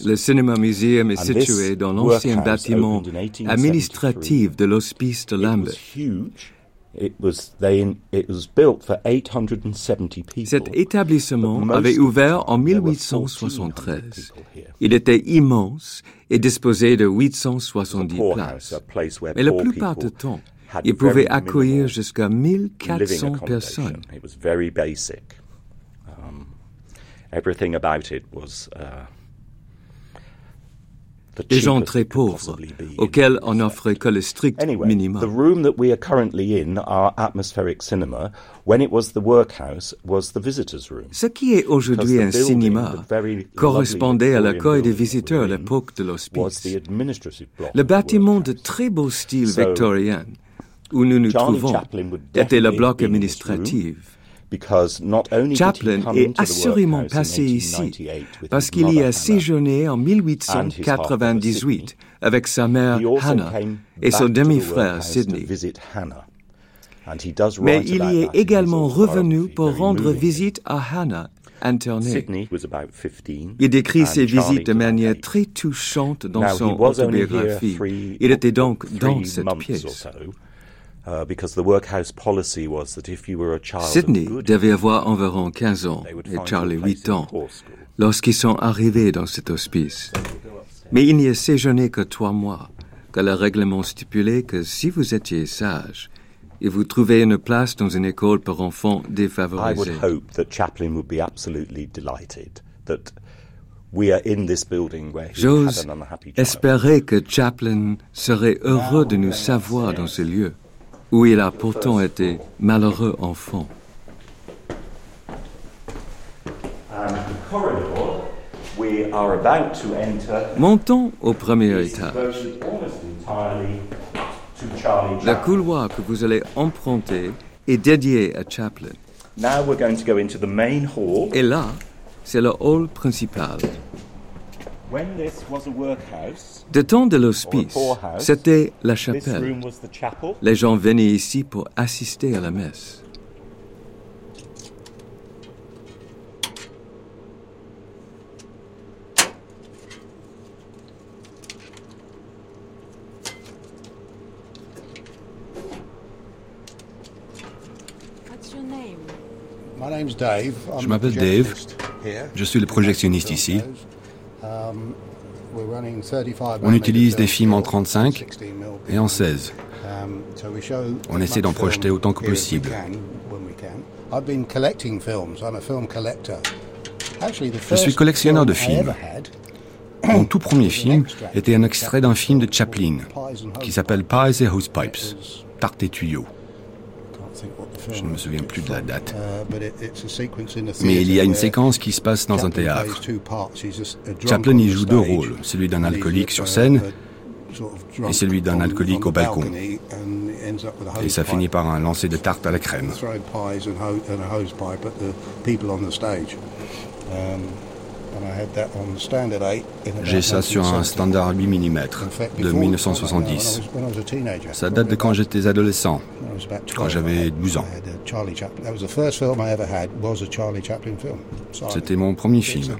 Le Cinéma Museum est And situé dans l'ancien bâtiment opened in 1873. administratif de l'hospice de It was Lambeth. huge. It was they it was built for 870 people. Cet établissement But most avait ouvert en time, there were 1873. Il était immense et disposait de 870 poorhouse, places. Mais la plupart du temps, il pouvait accueillir jusqu'à living 1400 accommodation. personnes. It was very basic. Um, everything about it was uh, des gens très pauvres, auxquels on n'offrait que le strict minimum. The room that we are currently in, our atmospheric cinema, when it was the workhouse, was the visitors' room. Ce qui est aujourd'hui un cinéma correspondait à l'accueil des visiteurs à l'époque de l'hospice. Le bâtiment de très beau style victorien où nous nous trouvons était le bloc administratif. Because not only did he Chaplin est assurément passé ici 1898 with parce qu'il y a séjourné en and his half-brother 1898 avec sa mère Hannah et son demi-frère Sidney. Mais il y est également revenu pour rendre visite à Hannah, internée. Sydney was about 15, Il décrit ses visites de manière très touchante dans son autobiographie. Il était donc dans cette pièce. Sydney devait avoir environ 15 ans et Charlie you a place 8 in ans lorsqu'ils sont arrivés dans cet hospice. Mais il n'y a séjourné que trois mois, que le règlement stipulait que si vous étiez sage et vous trouvez une place dans une école pour enfants I would défavorisés, hope that Chaplin would be absolutely delighted that we are in this building where he j'ose espérer que Chaplin serait heureux de nous savoir dans ce lieu où il a pourtant été malheureux enfant. Montons au premier étage. Le couloir que vous allez emprunter est dédié à Chaplin. Now we're going to go into the main hall. Et là, c'est le hall principal. When this was a workhouse, De temps de l'hospice, c'était la chapelle. room was the chapel. Les gens venaient ici pour assister à la messe. What's your name? My name's Dave. I'm Je m'appelle Dave. Je suis le projectionniste ici. On utilise des films en film, 35 16 millimeter. et en 16. Um, On essaie d'en projeter autant que possible. Je suis collectionneur de films. Mon tout premier film était un extrait d'un film de Chaplin qui s'appelle Pies et Hosepipes, Tarte et tuyaux. Je ne me souviens plus de la date. Uh, Mais il y a une séquence qui se passe dans un Chaplin théâtre. Chaplin y joue deux rôles, celui d'un alcoolique sur scène et celui d'un alcoolique au balcon. Et ça finit par un lancer de tarte à la crème. J'ai ça sur un 1970. standard 8 mm de before- 1970. when I was- when I was a teenager. Ça date de quand j'étais adolescent, quand 12, j'avais 12 ans. Silent. C'était mon premier film.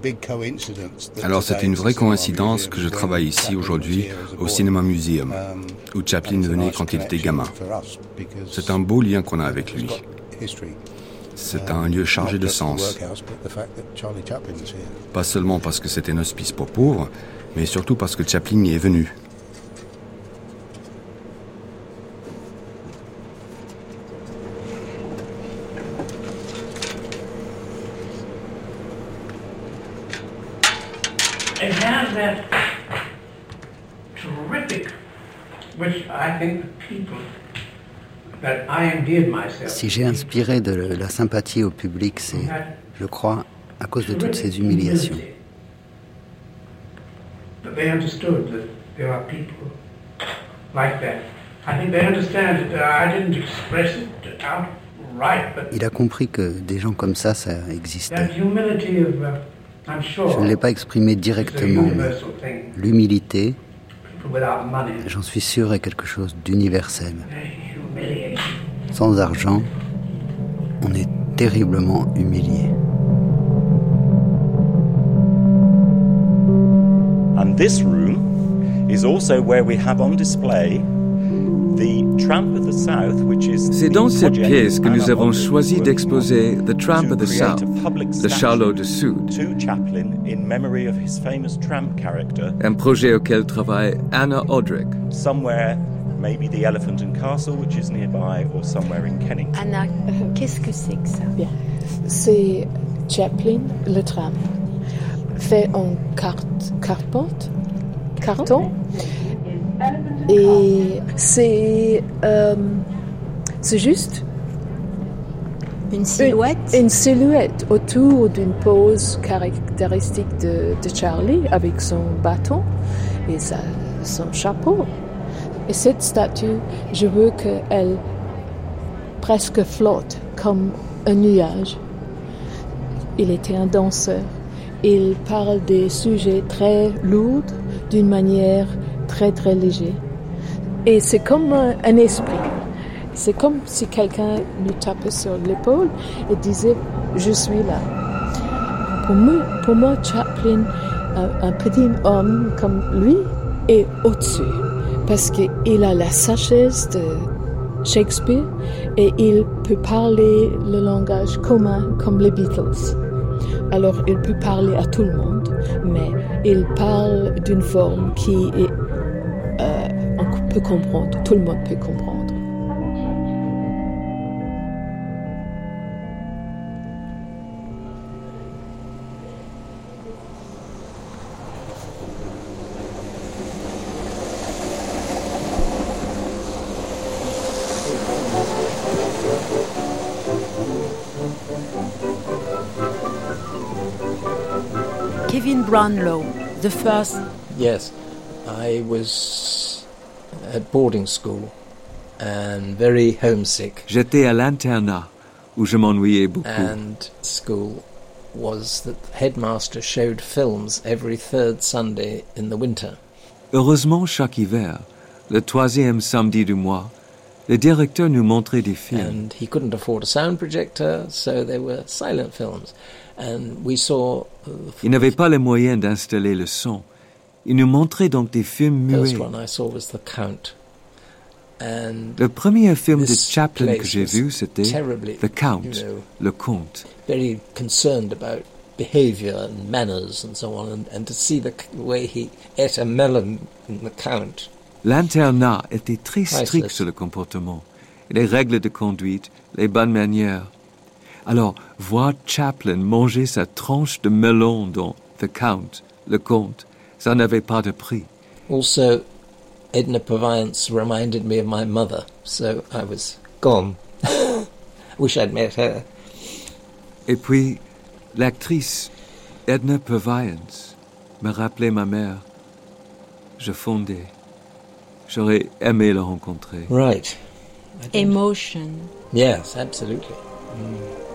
Alors c'était une vraie Cinema coïncidence que je travaille ici aujourd'hui au boy. Cinéma Museum, Um, où Chaplin venait quand il était gamin. C'est un beau lien qu'on a avec lui. C'est un lieu chargé de sens, pas seulement parce que c'était un hospice pour pauvres, mais surtout parce que Chaplin y est venu. It has that terrific, which I think the people that I endeared myself. Si j'ai inspiré de la sympathie au public, c'est, je crois, à cause de toutes ces humiliations. That they understood that there are people like that. I think they understand it. I didn't express it outright, but Il a compris que des gens comme ça, ça existait. uh, Je ne l'ai pas exprimé directement, mais l'humilité, j'en suis sûr, est quelque chose d'universel. Sans argent, on est terriblement humilié. And this room is also where we have on display the Tramp of the South, which is C'est the dans cette pièce que nous avons choisi d'exposer The Tramp to of the South, le Charlot du Sud, to Chaplin in memory of his famous tramp character, un projet auquel travaille Anna Odrick. Maybe the Elephant and Castle, which is nearby, or somewhere in Kennington. Anna, qu'est-ce que c'est que ça? Bien. C'est Chaplin, le tram, fait en carte, carton. Et c'est euh, c'est juste une silhouette? Une, silhouette autour d'une pose caractéristique de, de, Charlie avec son bâton et sa, son chapeau. Et cette statue, je veux qu'elle presque flotte comme un nuage. Il était un danseur. Il parle des sujets très lourds d'une manière très très légère. Et c'est comme un, esprit. C'est comme si quelqu'un nous tapait sur l'épaule et disait Je suis là. Pour moi, pour Chaplin, un, un petit homme comme lui, est au-dessus. Parce qu'il a la sagesse de Shakespeare et il peut parler le langage commun comme les Beatles. Alors il peut parler à tout le monde, mais il parle d'une forme qui est, euh, on peut comprendre, tout le monde peut comprendre. Kevin Brownlow, the first. Yes, I was at boarding school and very homesick. J'étais à l'internat où je m'ennuyais beaucoup. And school was that the headmaster showed films every third Sunday in the winter. Heureusement, chaque hiver, le troisième samedi du mois, le directeur nous montrait des films. And he couldn't afford a sound projector, so they were silent films. And we saw, uh, Il n'avait pas les moyens d'installer le son. Il nous montrait donc des films the muets. first one I saw was The Count. And Le premier film de Chaplin que j'ai vu, c'était The Count, le comte. very concerned about behavior and manners and so on, and, and to see the way he ate a melon in The Count. L'internat était très strict sur le comportement, les règles de conduite, les bonnes manières. Alors, voir Chaplin manger sa tranche de melon dans The Count, le comte, ça n'avait pas de prix. Also, Edna Purviance reminded me of my mother, so I was gone. Wish I'd met her. Et puis, l'actrice Edna Purviance me rappelait ma mère. Je fondais. J'aurais aimé la rencontrer. Right. Emotion. Yes, absolutely. Mm.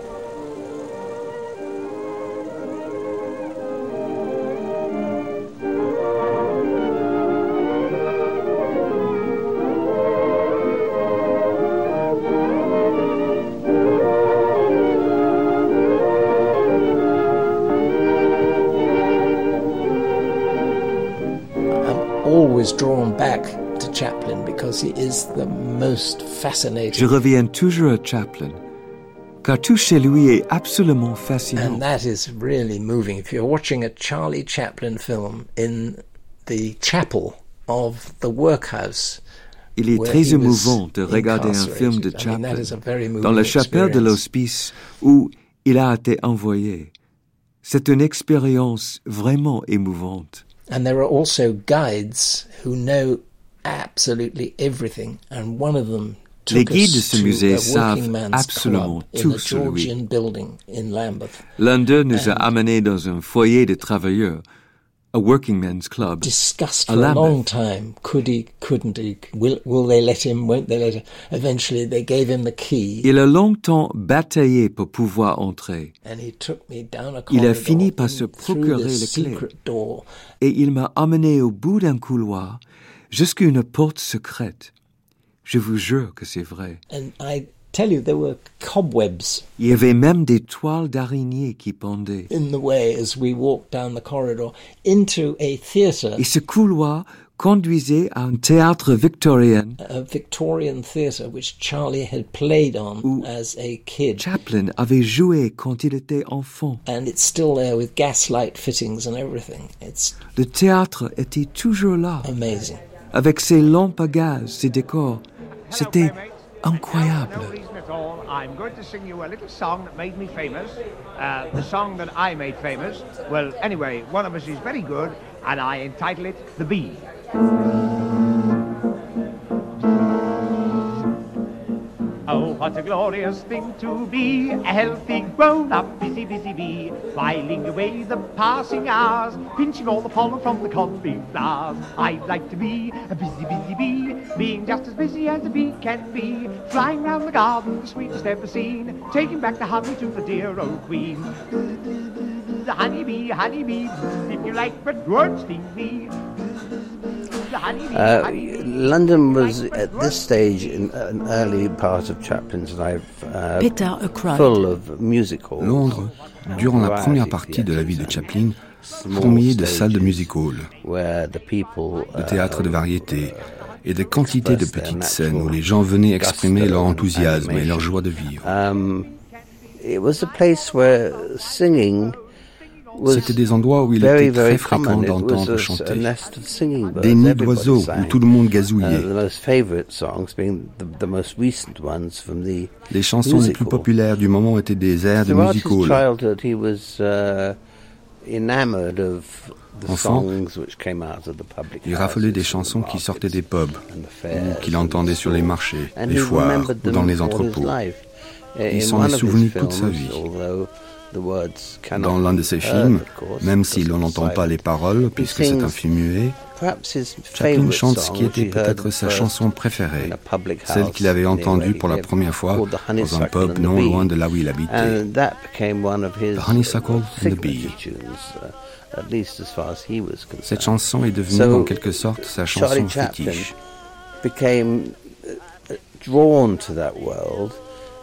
Je reviens toujours à Chaplin, car tout chez lui est absolument fascinant. And that is really moving. If you're watching a Charlie Chaplin film in the chapel of the workhouse, Il est très émouvant de regarder un film de Chaplin is a very moving dans la chapelle de l'hospice où il a été envoyé. C'est une expérience vraiment émouvante. And there are also guides who know absolutely everything, and one of them took Les guides de ce musée savent absolument club tout sur lui. Georgian building in Lambeth. L'un d'eux nous a amenés dans un foyer de travailleurs, a working men's club, Discussed à for a long Lambeth. time. Could he? Couldn't he? Will Will they let him? Won't they let him? Eventually, they gave him the key, Il a longtemps bataillé pour pouvoir entrer. and he took me down a Il a fini par se procurer secret door. et il m'a amené au bout d'un couloir jusqu'à une porte secrète. Je vous jure que c'est vrai. And I tell you, there were cobwebs Il y avait même des toiles d'araignée qui pendaient. in the way as we walked down the corridor into a theatre, Et ce couloir conduisait à un théâtre victorien a Victorian theatre which Charlie had played on as a kid. Chaplin avait joué quand il était enfant. And it's still there with gaslight fittings and everything. It's Le théâtre était toujours là, amazing. Avec ses lampes à gaz, ses décors. C'était incroyable. Uh, the song that I made famous. Well, anyway, one of us is very good, and I entitle it The Bee. Oh, what a glorious thing to be, a healthy, grown-up, busy, busy bee, whiling away the passing hours, pinching all the pollen from the conby flowers. I'd like to be a busy, busy bee, being just as busy as a bee can be, flying round the garden, the sweetest ever seen, taking back the honey to the dear old queen. The honeybee, honeybee, if you like, but won't sting me. Uh, London was at this stage in an early part of Chaplin's life uh, Peter Ackroyd. full of music halls. Londres, durant la première partie de la vie de Chaplin, fourmillait de salles de music hall, de théâtre de variété et de quantités de petites scènes où les gens venaient exprimer leur enthousiasme et leur joie de vivre. Um, it was a place where singing C'était des endroits où il était très fréquent d'entendre chanter. Des nids d'oiseaux où tout le monde gazouillait. Les chansons les plus populaires du moment étaient des airs de music hall. Enfant, il raffolait des chansons qui sortaient des pubs, ou qu'il entendait sur les marchés, les foires ou dans les entrepôts. Il s'en est souvenu toute sa vie. Dans l'un de ses films, même si l'on n'entend pas les paroles, puisque c'est un film muet, Chaplin chante ce qui était peut-être sa chanson préférée, celle qu'il avait entendue pour la première fois dans un pub non loin de là où il habitait. The Honeysuckle and the Bee. Cette chanson est devenue en quelque sorte sa chanson fétiche.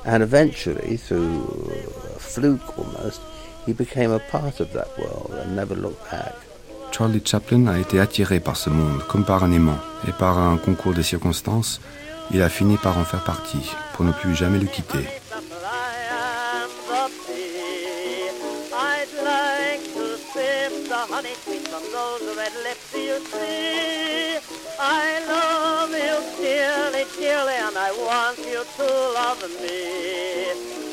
And eventually through a fluke almost he became a part of that world and never looked back. Charlie Chaplin a été attiré par ce monde comme par un aimant, et par un concours de circonstances, il a fini par en faire partie, pour ne plus jamais le quitter. I love you dearly, dearly, and I want you to love me.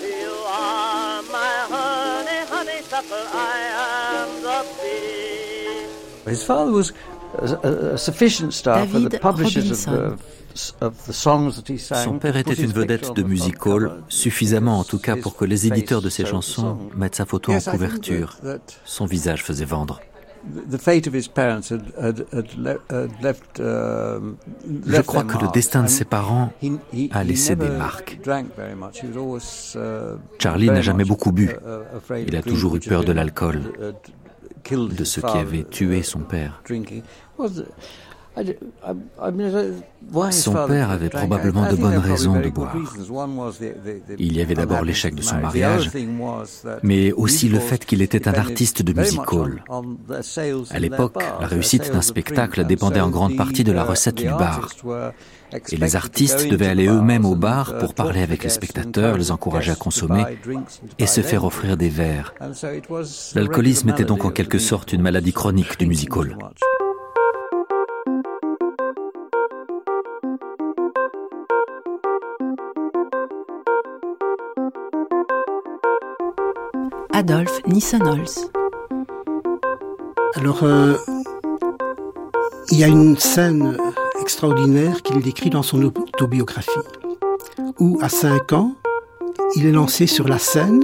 You are my honey, honeysuckle, I am the bee. His father was a, a sufficient star for the David publishers of Robinson. the, of the songs that he sang. Son père était une vedette de music hall, suffisamment en tout cas pour que les éditeurs de ses chansons mettent sa photo en couverture. Son visage faisait vendre. The fate of his parents had, had, had, le- had left. Je crois que le destin de ses parents a laissé des never marques. drank very much. He was always, uh, Charlie n'a jamais beaucoup bu. uh, uh, Il a of toujours eu peur de l'alcool, de ce qui avait tué son père. Son père avait probablement de bonnes raisons de boire. Il y avait d'abord l'échec de son mariage, mais aussi le fait qu'il était un artiste de music hall. À l'époque, la réussite d'un spectacle dépendait en grande partie de la recette du bar. Et les artistes devaient aller eux-mêmes au bar pour parler avec les spectateurs, les encourager à consommer et se faire offrir des verres. L'alcoolisme était donc en quelque sorte une maladie chronique du music hall. Adolphe Nissenholz. Alors, euh, il y a une scène extraordinaire qu'il décrit dans son autobiographie, où à 5 ans, il est lancé sur la scène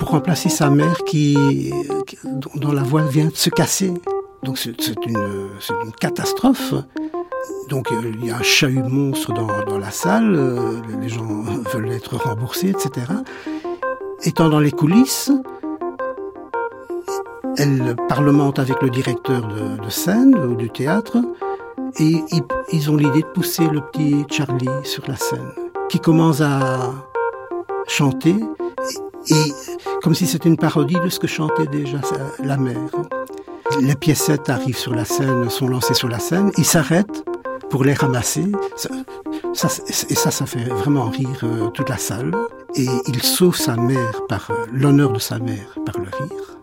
pour remplacer sa mère qui, dont, la voix vient de se casser. Donc c'est une, catastrophe. Donc euh, il y a un chahut monstre dans, dans la salle, euh, les gens veulent être remboursés, etc. Étant dans les coulisses, elle parlemente avec le directeur de, scène ou du théâtre et ils, ont l'idée de pousser le petit Charlie sur la scène qui commence à chanter et, comme si c'était une parodie de ce que chantait déjà la mère. Les piécettes arrivent sur la scène, sont lancées sur la scène, ils s'arrêtent pour les ramasser. Et ça, ça fait vraiment rire euh, toute la salle. Et il sauve sa mère par euh, l'honneur de sa mère par le rire.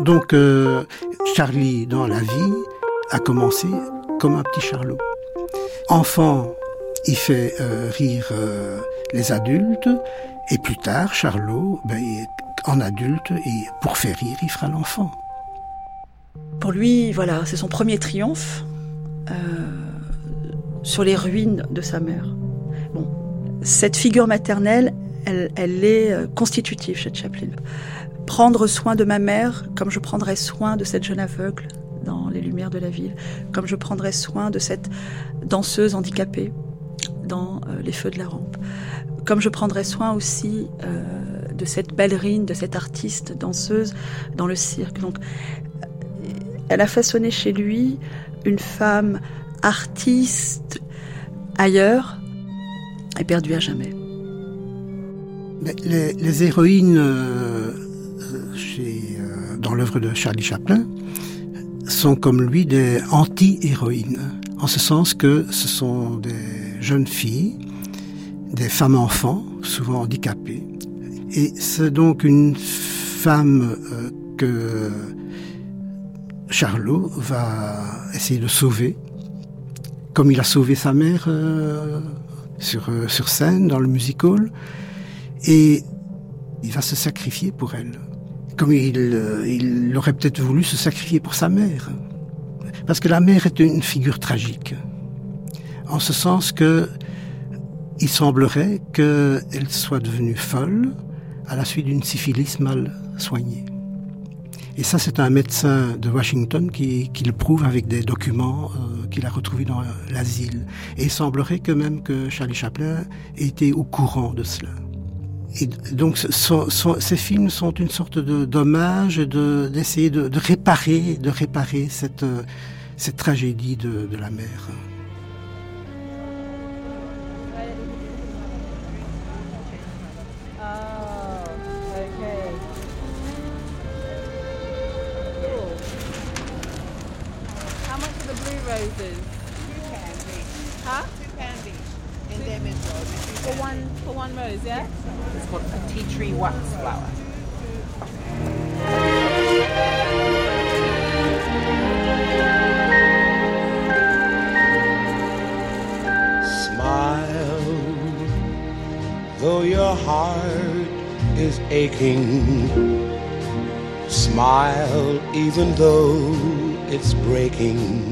Donc euh, Charlie dans la vie a commencé comme un petit Charlot. Enfant, il fait rire les adultes, et plus tard, Charlot, ben, en adulte, et pour faire rire, il fera l'enfant. Pour lui, voilà, c'est son premier triomphe euh, sur les ruines de sa mère. Bon, cette figure maternelle, elle, elle est euh, constitutive chez Chaplin. Prendre soin de ma mère comme je prendrais soin de cette jeune aveugle dans les lumières de la ville, comme je prendrais soin de cette danseuse handicapée dans euh, les feux de la rampe comme je prendrais soin aussi de cette ballerine, de cette artiste danseuse dans le cirque. Donc, elle a façonné chez lui une femme artiste ailleurs et perdue à jamais. Les, héroïnes euh, chez, euh, dans l'œuvre de Charlie Chaplin sont comme lui des anti-héroïnes, en ce sens que ce sont des jeunes filles des femmes-enfants, souvent handicapées. Et c'est donc une femme euh, que Charlot va essayer de sauver, comme il a sauvé sa mère euh, sur, euh, sur scène, dans le music hall, et il va se sacrifier pour elle, comme il, il aurait peut-être voulu se sacrifier pour sa mère. Parce que la mère est une figure tragique, en ce sens que il semblerait qu'elle soit devenue folle à la suite d'une syphilis mal soignée. Et ça, c'est un médecin de Washington qui, le prouve avec des documents euh, qu'il a retrouvés dans l'asile. Et il semblerait que même que Charlie Chaplin était au courant de cela. Et donc, ces films sont une sorte d'hommage, d'essayer de, réparer, de réparer cette, cette tragédie de, de la houses. Huh? Toucan Beach. For one, for one rose, yeah? yeah? It's called a tea tree wax flower. Smile, though your heart is aching. Smile, even though it's breaking.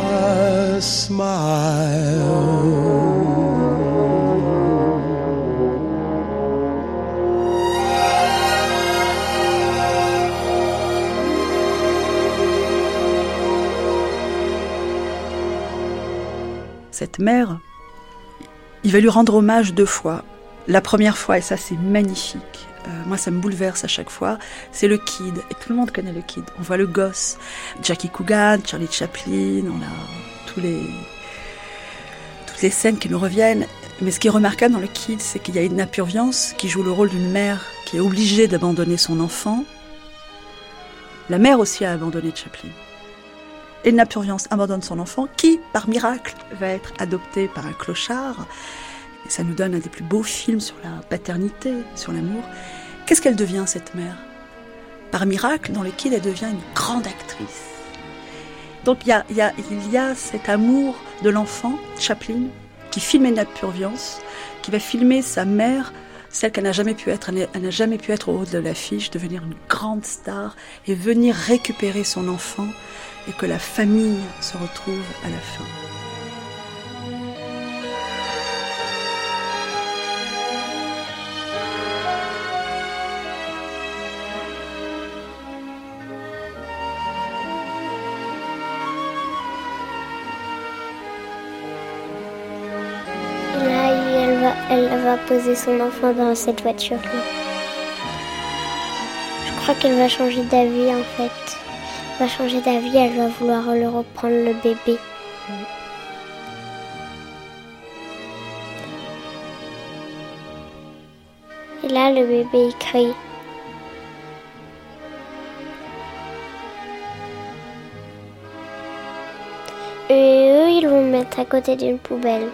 cette mère, il va lui rendre hommage deux fois. La première fois, et ça c'est magnifique, euh, moi ça me bouleverse à chaque fois, c'est le Kid. Et tout le monde connaît le Kid. On voit le gosse, Jackie Coogan, Charlie Chaplin, on a toutes les scènes qui nous reviennent. Mais ce qui est remarquable dans le Kid, c'est qu'il y a une Purviance qui joue le rôle d'une mère qui est obligée d'abandonner son enfant. La mère aussi a abandonné Chaplin. Edna Purviance abandonne son enfant, qui, par miracle, va être adopté par un clochard. Et ça nous donne un des plus beaux films sur la paternité, sur l'amour. Qu'est-ce qu'elle devient, cette mère? Par miracle, dans le Kid, elle devient une grande actrice. Donc il y a, cet amour de l'enfant, Chaplin, qui filme Edna Purviance, qui va filmer sa mère, celle qu'elle n'a jamais pu être. Elle n'a jamais pu être au haut de l'affiche, devenir une grande star et venir récupérer son enfant et que la famille se retrouve à la fin. Elle va, elle poser son enfant dans cette voiture-là. Je crois qu'elle va changer d'avis en fait va changer d'avis, elle va vouloir le reprendre le bébé. Et là, le bébé il crie. Et eux, ils vont mettre à côté d'une poubelle.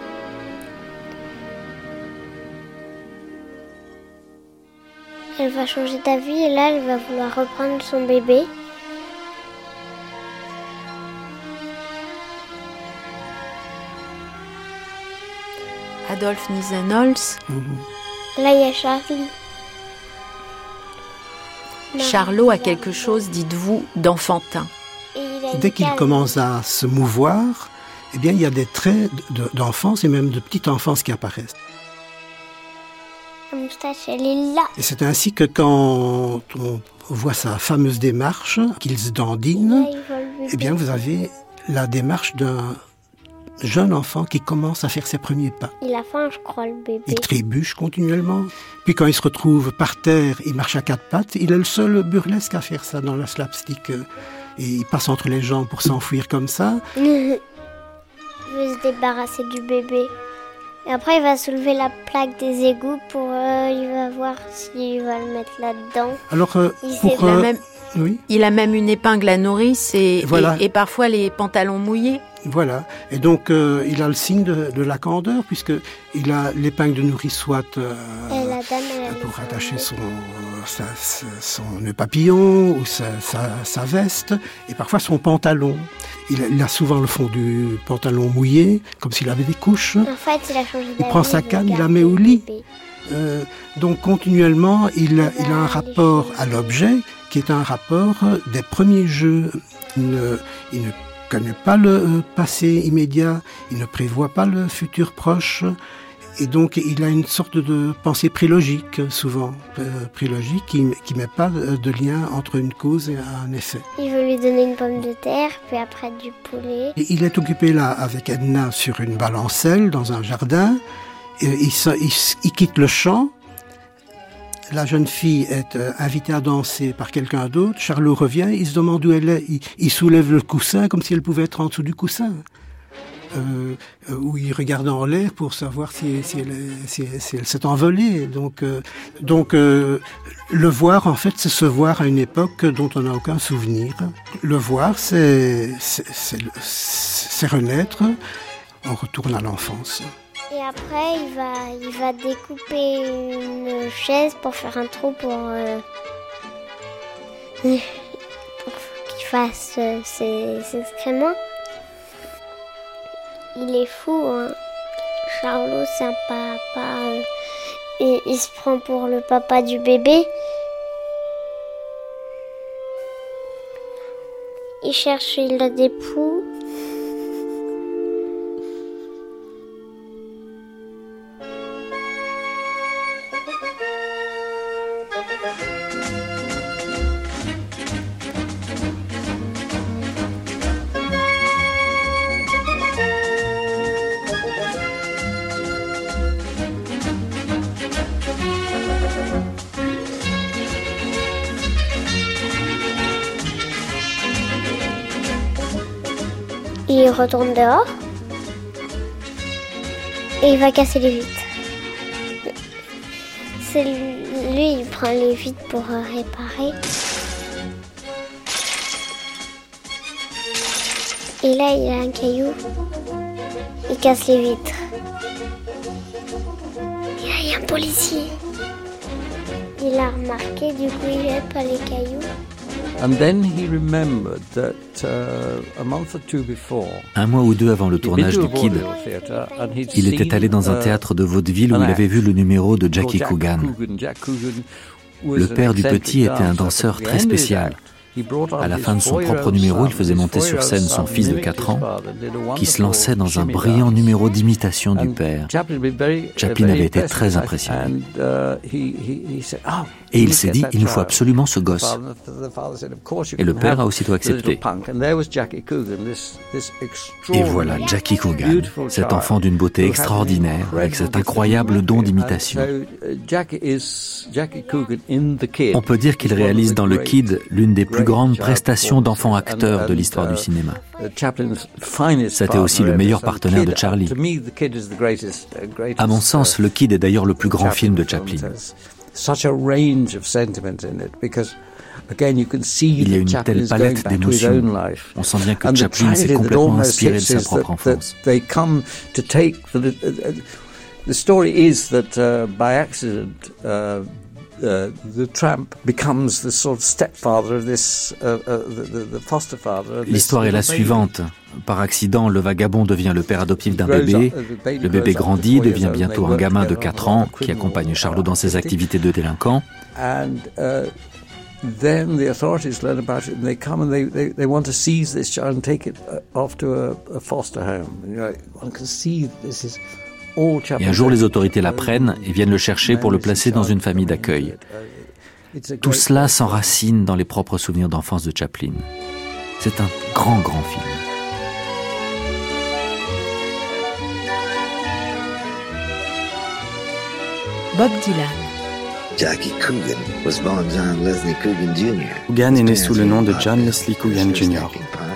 Va changer d'avis et là, elle va vouloir reprendre son bébé. Adolphe Nisenholz. Là, il y a Charlie. Charlot a quelque chose, dites-vous, d'enfantin. Dès qu'il commence à se mouvoir, eh bien, il y a des traits d'enfance et même de petite enfance qui apparaissent. La moustache, elle est là. Et c'est ainsi que quand on voit sa fameuse démarche, qu'il se dandine, eh bien, vous avez la démarche d'un jeune enfant qui commence à faire ses premiers pas. Il a faim, je crois, le bébé. Il trébuche continuellement. Puis quand il se retrouve par terre, il marche à quatre pattes. Il est le seul burlesque à faire ça dans la slapstick. Et il passe entre les jambes pour s'enfuir comme ça. il veut se débarrasser du bébé. Et après, il va soulever la plaque des égouts pour. Euh, il va voir s'il va le mettre là-dedans. Alors, euh, il, pour, a même, il a même une épingle à nourrice et, et parfois les pantalons mouillés. Voilà. Et donc, euh, il a le signe de, la candeur, puisque il a l'épingle de nourrice soit euh, pour attacher son, son nœud papillon ou sa, veste, et parfois son pantalon. Il, a souvent le fond du pantalon mouillé, comme s'il avait des couches. En fait, il a changé Il prend sa canne, il la met au lit. Euh, donc, continuellement, il, il a un rapport à l'objet qui est un rapport des premiers jeux. Il ne, il ne connaît pas le euh, passé immédiat, il ne prévoit pas le futur proche, et donc il a une sorte de pensée prélogique, souvent, euh, prélogique, qui ne met pas de lien entre une cause et un effet. Il veut lui donner une pomme de terre, puis après du poulet. Et il est occupé là avec Edna sur une balancelle dans un jardin, et il, il, il quitte le champ, la jeune fille est euh, invitée à danser par quelqu'un d'autre. Charlot revient, il se demande où elle est. Il, soulève le coussin comme si elle pouvait être en dessous du coussin. Euh, euh où il regarde en l'air pour savoir si, elle, s'est envolée. Donc, euh, donc le voir, en fait, c'est se voir à une époque dont on n'a aucun souvenir. Le voir, c'est renaître. On retourne à l'enfance. Et après, il va, il va découper une chaise pour faire un trou pour, qu'il fasse ses, excréments. Il est fou, hein. Charlot, c'est un papa. et il se prend pour le papa du bébé. Il cherche, il a. retourne dehors et il va casser les vitres. C'est lui, il prend les vitres pour euh, réparer. Et là, il a un caillou. Il casse les vitres. Et là, il y a un policier. Il a remarqué, du coup, il jette pas les cailloux. Un mois ou deux avant le tournage du Kid, il était allé dans un uh, théâtre de vaudeville où il avait vu le numéro de Jackie Coogan. Le père du petit était un danseur très spécial. À la fin de son propre numéro, il faisait monter sur scène son fils de 4 ans, qui se lançait dans un brillant numéro d'imitation du père. Chaplin avait été très impressionné. Et il s'est dit, il nous faut absolument ce gosse. Et le père a aussitôt accepté. Et voilà Jackie Coogan, cet enfant d'une beauté extraordinaire, avec cet incroyable don d'imitation. On peut dire qu'il réalise dans le Kid l'une des plus grandes prestations d'enfant acteur de l'histoire du cinéma. C'était aussi le meilleur partenaire de Charlie. À mon sens, le Kid est d'ailleurs le plus grand film de Chaplin. Il y a une telle palette d'émotions. On sent bien que Chaplin s'est complètement inspiré de sa propre enfance. The story is that uh, by accident, uh, uh, the tramp becomes the sort of stepfather of this, uh, uh, the, the, foster father. L'histoire est la suivante. Par accident, le vagabond devient le père adoptif d'un bébé. Le bébé grandit, devient bientôt un gamin de 4 ans qui accompagne Charlot dans ses activités de délinquant. then the authorities learn about it and they come and they, they, they want to seize this child and take it off to a, a foster home. And you're like, one can see this is et un jour, les autorités l'apprennent et viennent le chercher pour le placer dans une famille d'accueil. Tout cela s'enracine dans les propres souvenirs d'enfance de Chaplin. C'est un grand, grand film. Bob Dylan. Jackie Coogan was born John Leslie Coogan Jr. Coogan est né sous le nom de John Leslie Coogan Jr.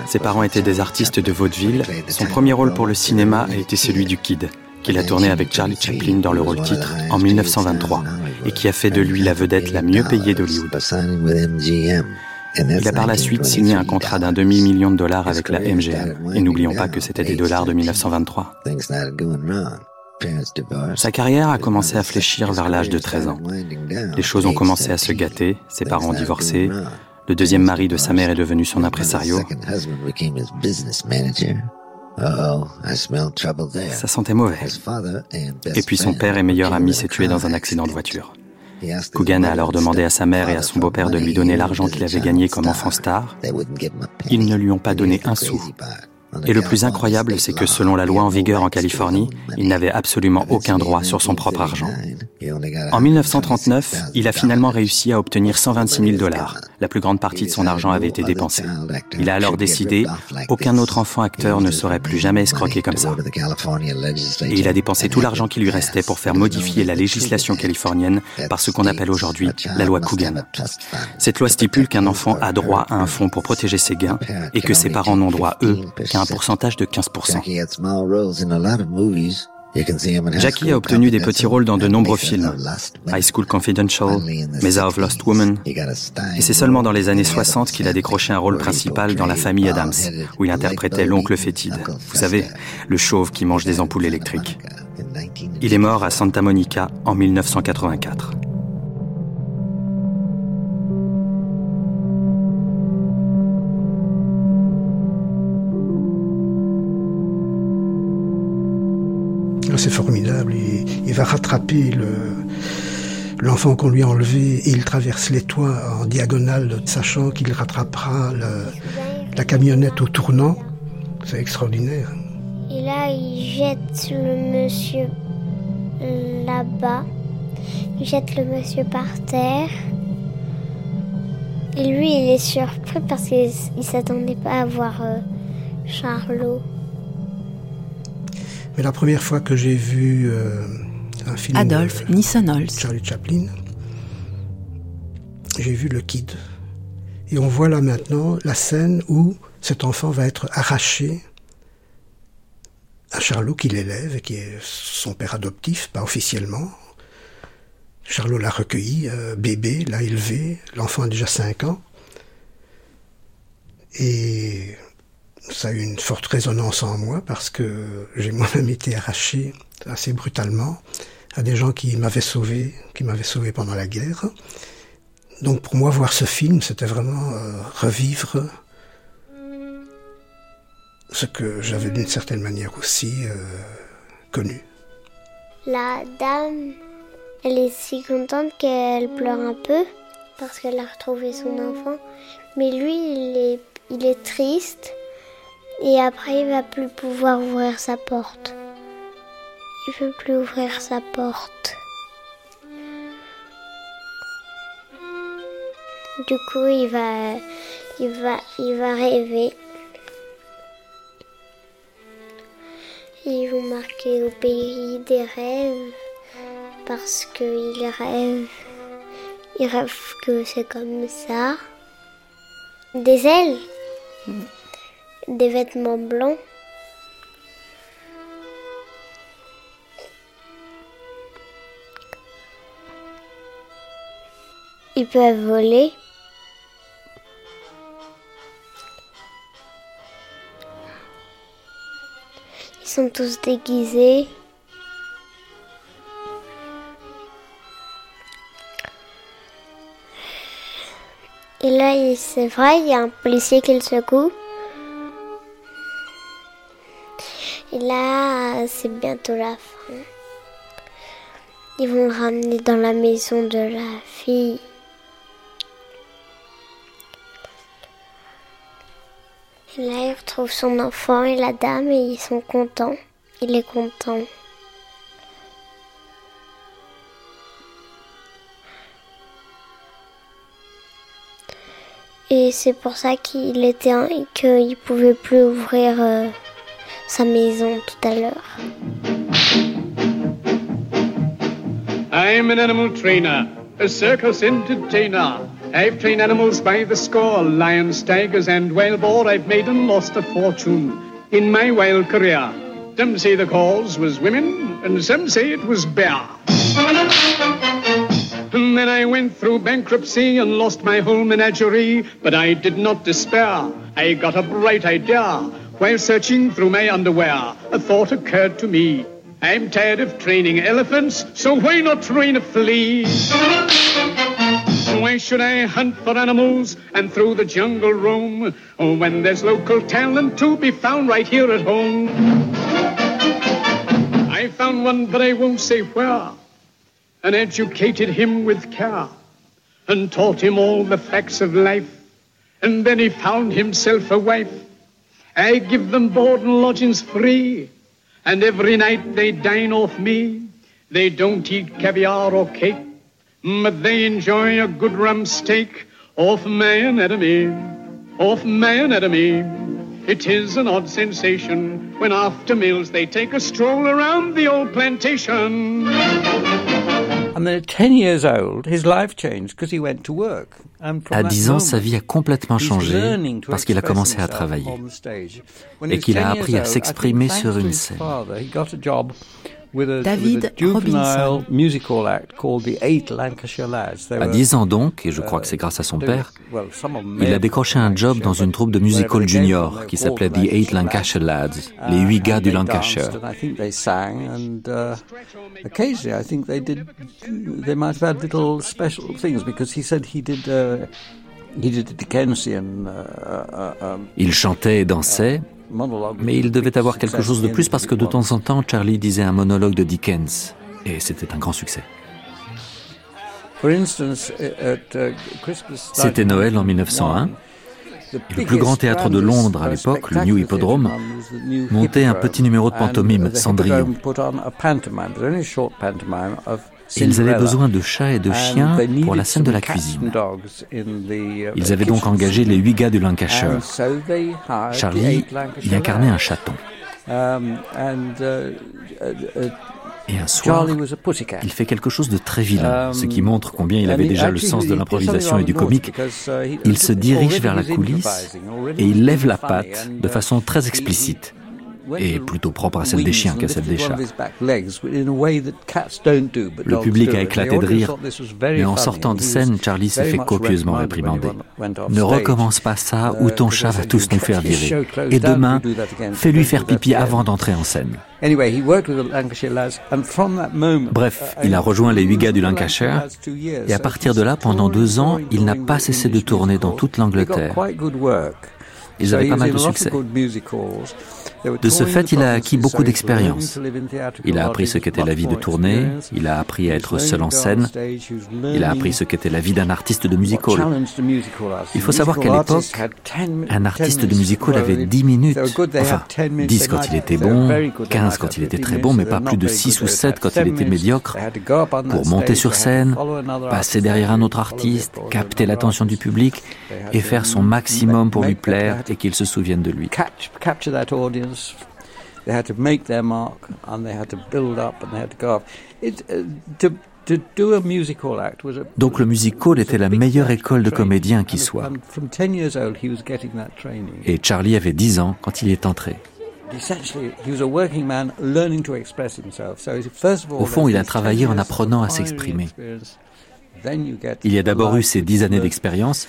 Ses parents étaient des artistes de vaudeville. Son premier rôle pour le cinéma a été celui du Kid qu'il a tourné avec Charlie Chaplin dans le rôle titre en 1923 et qui a fait de lui la vedette la mieux payée d'Hollywood. Il a par la suite signé un contrat d'un demi-million de dollars avec la MGM. Et n'oublions pas que c'était des dollars de 1923. Sa carrière a commencé à fléchir vers l'âge de 13 ans. Les choses ont commencé à se gâter, ses parents ont divorcé, le deuxième mari de sa mère est devenu son impresario. Ça sentait mauvais. Et puis son père et meilleur ami s'est tué dans un accident de voiture. Coogan a alors demandé à sa mère et à son beau-père de lui donner l'argent qu'il avait gagné comme enfant star. Ils ne lui ont pas donné un sou. Et le plus incroyable, c'est que selon la loi en vigueur en Californie, il n'avait absolument aucun droit sur son propre argent. En 1939, il a finalement réussi à obtenir 126 000 dollars. La plus grande partie de son argent avait été dépensée. Il a alors décidé, aucun autre enfant acteur ne saurait plus jamais escroquer comme ça. Et il a dépensé tout l'argent qui lui restait pour faire modifier la législation californienne par ce qu'on appelle aujourd'hui la loi Coogan. Cette loi stipule qu'un enfant a droit à un fonds pour protéger ses gains et que ses parents n'ont droit, eux, qu'à un pourcentage de 15%. Jackie a obtenu des petits rôles dans de nombreux films, High School Confidential, Mesa of Lost Woman, et c'est seulement dans les années 60 qu'il a décroché un rôle principal dans La famille Adams, où il interprétait l'oncle fétide, vous savez, le chauve qui mange des ampoules électriques. Il est mort à Santa Monica en 1984. C'est formidable. Il, va rattraper l'enfant qu'on lui a enlevé et il traverse les toits en diagonale, sachant qu'il rattrapera la camionnette au tournant. C'est extraordinaire. Et là, il jette le monsieur là-bas. Il jette le monsieur par terre. Et lui, il est surpris parce qu'il ne s'attendait pas à voir euh, Charlot. Mais la première fois que j'ai vu euh, un film Adolphe de Nissenholz. Charlie Chaplin, j'ai vu le Kid. Et on voit là maintenant la scène où cet enfant va être arraché à Charlot qui l'élève et qui est son père adoptif, pas officiellement. Charlot l'a recueilli, euh, bébé, l'a élevé, l'enfant a déjà 5 ans. Et ça a eu une forte résonance en moi parce que j'ai moi-même été arraché assez brutalement à des gens qui m'avaient sauvé, qui m'avaient sauvé pendant la guerre. Donc pour moi, voir ce film, c'était vraiment euh, revivre ce que j'avais d'une certaine manière aussi euh, connu. La dame, elle est si contente qu'elle pleure un peu parce qu'elle a retrouvé son enfant. Mais lui, il est, il est triste et après, il va plus pouvoir ouvrir sa porte. Il veut plus ouvrir sa porte. Du coup, il va, il va, il va rêver. Ils vont marquer au pays des rêves parce qu'il rêve. Il rêve que c'est comme ça. Des ailes des vêtements blancs. Ils peuvent voler. Ils sont tous déguisés. Et là, c'est vrai, il y a un policier qui le secoue. Là, c'est bientôt la fin. Ils vont le ramener dans la maison de la fille. Et là, il retrouve son enfant et la dame et ils sont contents. Il est content. Et c'est pour ça qu'il était qu'il pouvait plus ouvrir euh, sa maison tout à l'heure. I'm an animal trainer, a circus entertainer. I've trained animals by the score, lions, tigers, and whale boar. I've made and lost a fortune in my wild career. Some say the cause was women, and some say it was bear. And then I went through bankruptcy and lost my whole menagerie, but I did not despair. I got a bright idea. While searching through my underwear, a thought occurred to me. I'm tired of training elephants, so why not train a flea? Why should I hunt for animals and through the jungle roam oh, when there's local talent to be found right here at home? I found one, but I won't say where, and educated him with care and taught him all the facts of life. And then he found himself a wife I give them board and lodgings free, and every night they dine off me. They don't eat caviar or cake, but they enjoy a good rump steak off my anatomy, off my anatomy. It is an odd sensation when after meals they take a stroll around the old plantation. À 10 ans, sa vie a complètement changé parce qu'il a commencé à travailler. et qu'il a appris à s'exprimer sur une scène. David Robinson. À 10 ans donc, et je crois que c'est grâce à son père, il a décroché un job dans une troupe de musical junior qui s'appelait The Eight Lancashire Lads, les huit gars du Lancashire. Il chantait et dansait, mais il devait avoir quelque chose de plus parce que de temps en temps, Charlie disait un monologue de Dickens. Et c'était un grand succès. C'était Noël en 1901. le plus grand théâtre de Londres à l'époque, le New Hippodrome, montait un petit numéro de pantomime, Cendrillon. Ils avaient besoin de chats et de chiens pour la scène de la cuisine. Ils avaient donc engagé les huit gars du Lancashire. Charlie y incarnait un chaton. Et un soir, il fait quelque chose de très vilain, ce qui montre combien il avait déjà le sens de l'improvisation et du comique. Il se dirige vers la coulisse et il lève la patte de façon très explicite. Et plutôt propre à celle des chiens qu'à celle des chats. Le public a éclaté de rire, mais en sortant de scène, Charlie s'est fait copieusement réprimander. Ne recommence pas ça ou ton chat va tous nous faire virer. Et demain, fais-lui faire pipi avant d'entrer en scène. Bref, il a rejoint les huit gars du Lancashire et à partir de là, pendant deux ans, il n'a pas cessé de tourner dans toute l'Angleterre. Ils avaient pas mal de succès. De ce fait, il a acquis beaucoup d'expérience. Il a appris ce qu'était la vie de tournée, il a appris à être seul en scène, il a appris ce qu'était la vie d'un artiste de music hall. Il faut savoir qu'à l'époque, un artiste de music hall avait 10 minutes, enfin 10 quand il était bon, 15 quand il était très bon, mais pas plus de 6 ou 7 quand il était médiocre, pour monter sur scène, passer derrière un autre artiste, capter l'attention du public et faire son maximum pour lui plaire et qu'il se souvienne de lui. Donc le musical était la meilleure école de comédien qui soit. Et Charlie avait 10 ans quand il y est entré. Au fond, il a travaillé en apprenant à s'exprimer. Il y a d'abord eu ces dix années d'expérience,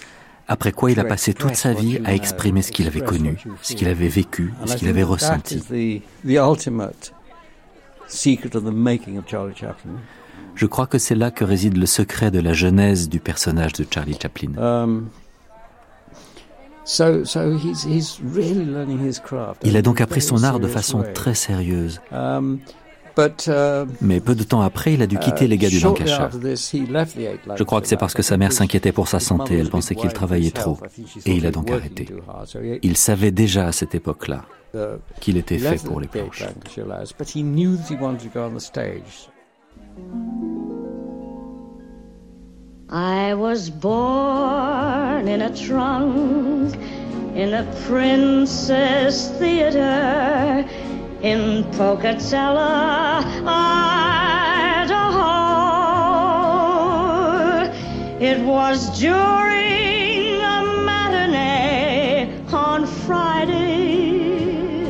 après quoi il a passé toute sa vie à exprimer ce qu'il avait connu, ce qu'il avait vécu, ce qu'il avait ressenti. Je crois que c'est là que réside le secret de la genèse du personnage de Charlie Chaplin. Um, il a donc appris son art de façon très sérieuse. Uh, Mais peu de temps après, il a dû quitter les gars du Lancashire. Je crois que c'est parce que sa mère s'inquiétait pour sa santé. Elle pensait qu'il travaillait trop. Et il a donc arrêté. Il savait déjà à cette époque-là qu'il était fait pour les planches. I was born in a trunk in a princess theater. In Pocatello, Idaho. It was during a matinee on Friday,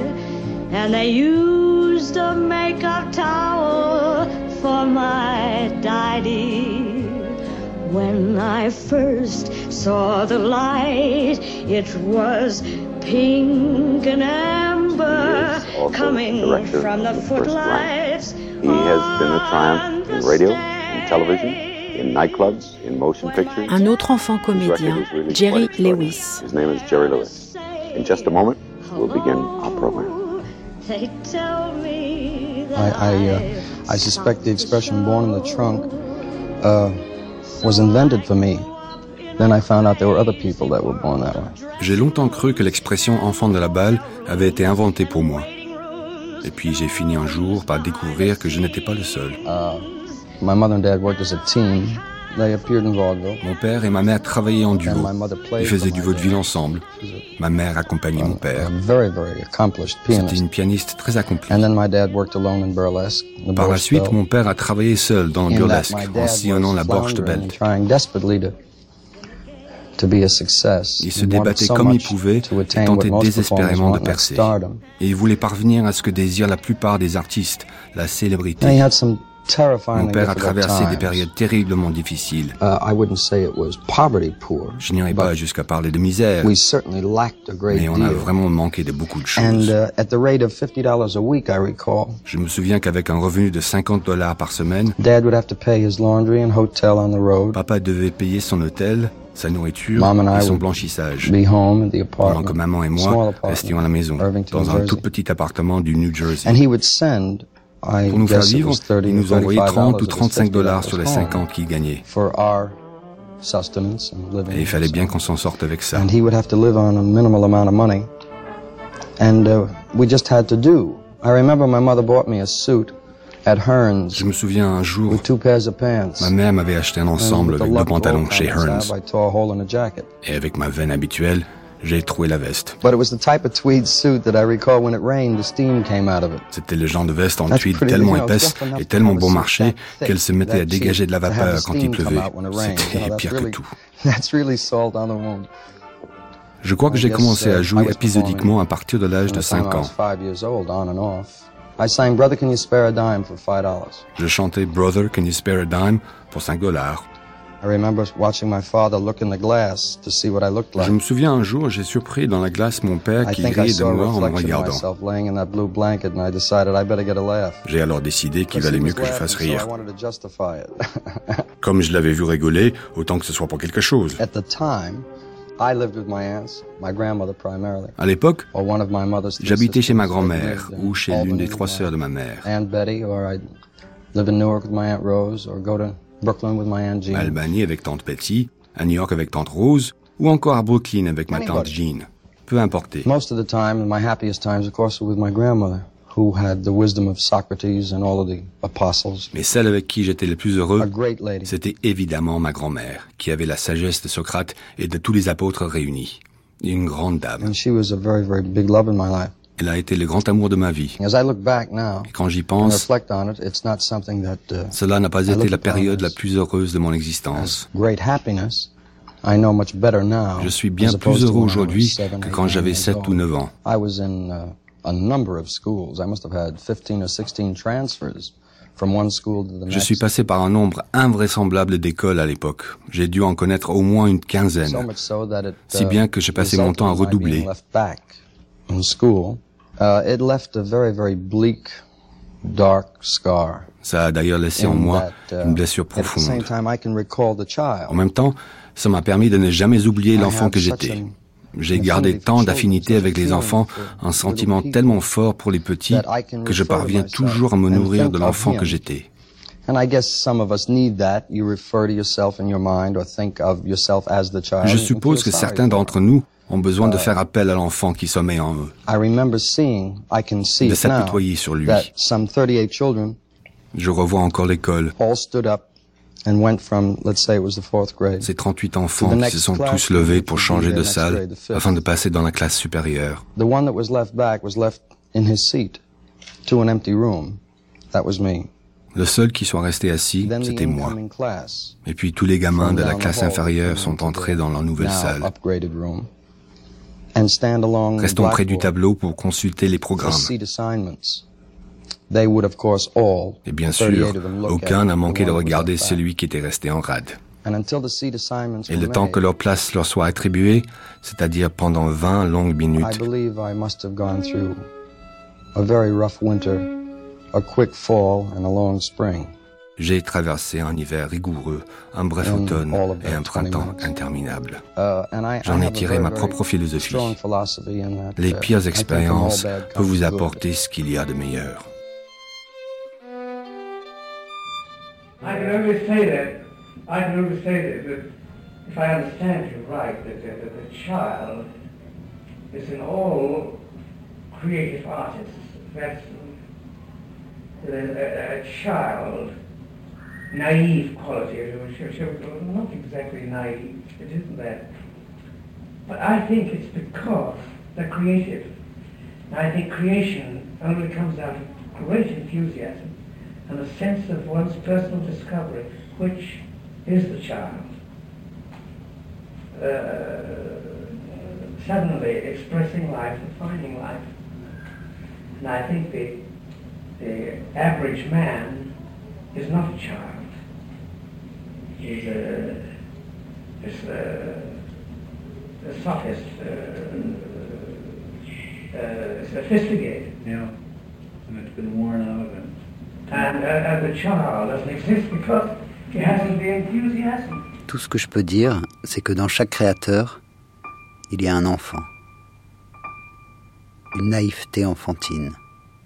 and they used a makeup towel for my daddy. When I first saw the light, it was pink and amber coming from the footlights. He has been a triumph in radio, in television, in nightclubs, in motion pictures. Un autre enfant comédien, Jerry Lewis. His name is Jerry Lewis. In just a moment, we'll begin our program. They tell me I, I, uh, I suspect the expression born in the trunk uh, was invented for me. J'ai longtemps cru que l'expression enfant de la balle avait été inventée pour moi. Et puis j'ai fini un jour par découvrir que je n'étais pas le seul. Uh, mon père et ma mère travaillaient en duo. Ils faisaient du vaudeville ensemble. Ma mère accompagnait mon père. C'était une pianiste très accomplie. Par la suite, mon père a travaillé seul dans le burlesque, en sillonnant la Borge de Belt. Il se débattait comme il pouvait et tentait désespérément de percer. Et il voulait parvenir à ce que désire la plupart des artistes, la célébrité. Mon père a traversé des périodes terriblement difficiles. Uh, Je n'irai pas jusqu'à parler de misère, mais on a vraiment manqué de beaucoup de choses. Uh, Je me souviens qu'avec un revenu de 50 dollars par semaine, papa devait payer son hôtel, sa nourriture et son blanchissage. Pendant que maman et moi restions à la maison, dans un tout petit appartement du New Jersey. Pour nous faire vivre, il nous envoyait 30 ou 35 dollars sur les 50 qu'il gagnait. Et il fallait bien qu'on s'en sorte avec ça. And we just had to do. I remember my mother bought me a suit je me souviens un jour, ma mère m'avait acheté un ensemble avec deux pantalons chez Hearns. Et avec ma veine habituelle, j'ai trouvé la veste. C'était le genre de veste en tweed tellement épaisse et tellement bon marché qu'elle se mettait à dégager de la vapeur quand il pleuvait. C'était pire que tout. Je crois que j'ai commencé à jouer épisodiquement à partir de l'âge de 5 ans. Je chantais Brother, Can You Spare a Dime pour 5 dollars? Je me souviens un jour, j'ai surpris dans la glace mon père qui riait de moi en me regardant. J'ai alors décidé qu'il valait mieux que je fasse rire. Comme je l'avais vu rigoler, autant que ce soit pour quelque chose. À l'époque, j'habitais chez ma grand-mère ou chez l'une des trois sœurs de ma mère. À Albany avec tante Betty, à New York avec tante Rose, ou encore à Brooklyn avec ma tante Jean. Peu importe. Mais celle avec qui j'étais le plus heureux, c'était évidemment ma grand-mère, qui avait la sagesse de Socrate et de tous les apôtres réunis. Une grande dame. Elle a été le grand amour de ma vie. Et quand j'y pense, uh, cela n'a pas été la période la plus heureuse de mon existence. Je suis bien plus heureux aujourd'hui que quand j'avais 7 ou 9 ans. Je suis passé par un nombre invraisemblable d'écoles à l'époque. J'ai dû en connaître au moins une quinzaine, si bien que j'ai passé mon temps à redoubler. Ça a d'ailleurs laissé en moi uh, une blessure profonde. En même temps, ça m'a permis de ne jamais oublier l'enfant que j'étais. J'ai gardé tant d'affinité avec les enfants, un sentiment tellement fort pour les petits, que je parviens toujours à me nourrir de l'enfant que j'étais. Je suppose que certains d'entre nous ont besoin de faire appel à l'enfant qui sommeille en eux, de s'apitoyer sur lui. Je revois encore l'école. Ces 38 enfants qui se sont tous levés pour changer de salle afin de passer dans la classe supérieure. Le seul qui soit resté assis, c'était moi. Et puis tous les gamins de la classe inférieure sont entrés dans la nouvelle salle. Restons près du tableau pour consulter les programmes. Et bien sûr, aucun n'a manqué de regarder celui qui était resté en rade. Et le temps que leur place leur soit attribuée, c'est-à-dire pendant 20 longues minutes, j'ai traversé un hiver rigoureux, un bref automne et un printemps interminable. Uh, J'en ai tiré ma propre philosophie. Les uh, pires expériences peuvent vous apporter ce qu'il y a de meilleur. I can only say that, I can only say that, that if I understand you right, that, that, that the child is in all creative artists. That's a, a, a child, naive quality, not exactly naive, it isn't that. But I think it's because they're creative. I think creation only comes out of great enthusiasm and a sense of one's personal discovery, which is the child. Uh, suddenly expressing life and finding life. And I think the, the average man is not a child. He's a, is a, a sophist, uh, uh, sophisticated. Yeah, and it's been worn out of him. Tout ce que je peux dire, c'est que dans chaque créateur, il y a un enfant. Une naïveté enfantine.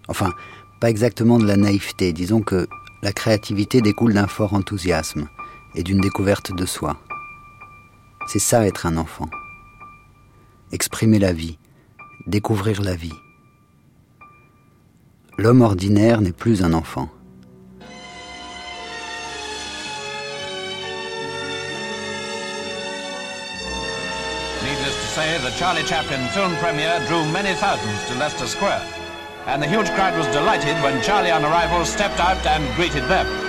Enfin, pas exactement de la naïveté, disons que la créativité découle d'un fort enthousiasme et d'une découverte de soi. C'est ça être un enfant. Exprimer la vie, découvrir la vie. L'homme ordinaire n'est plus un enfant. Needless to say, the Charlie Chaplin film premiere drew many thousands to Leicester Square, and the huge crowd was delighted when Charlie on arrival stepped out and greeted them.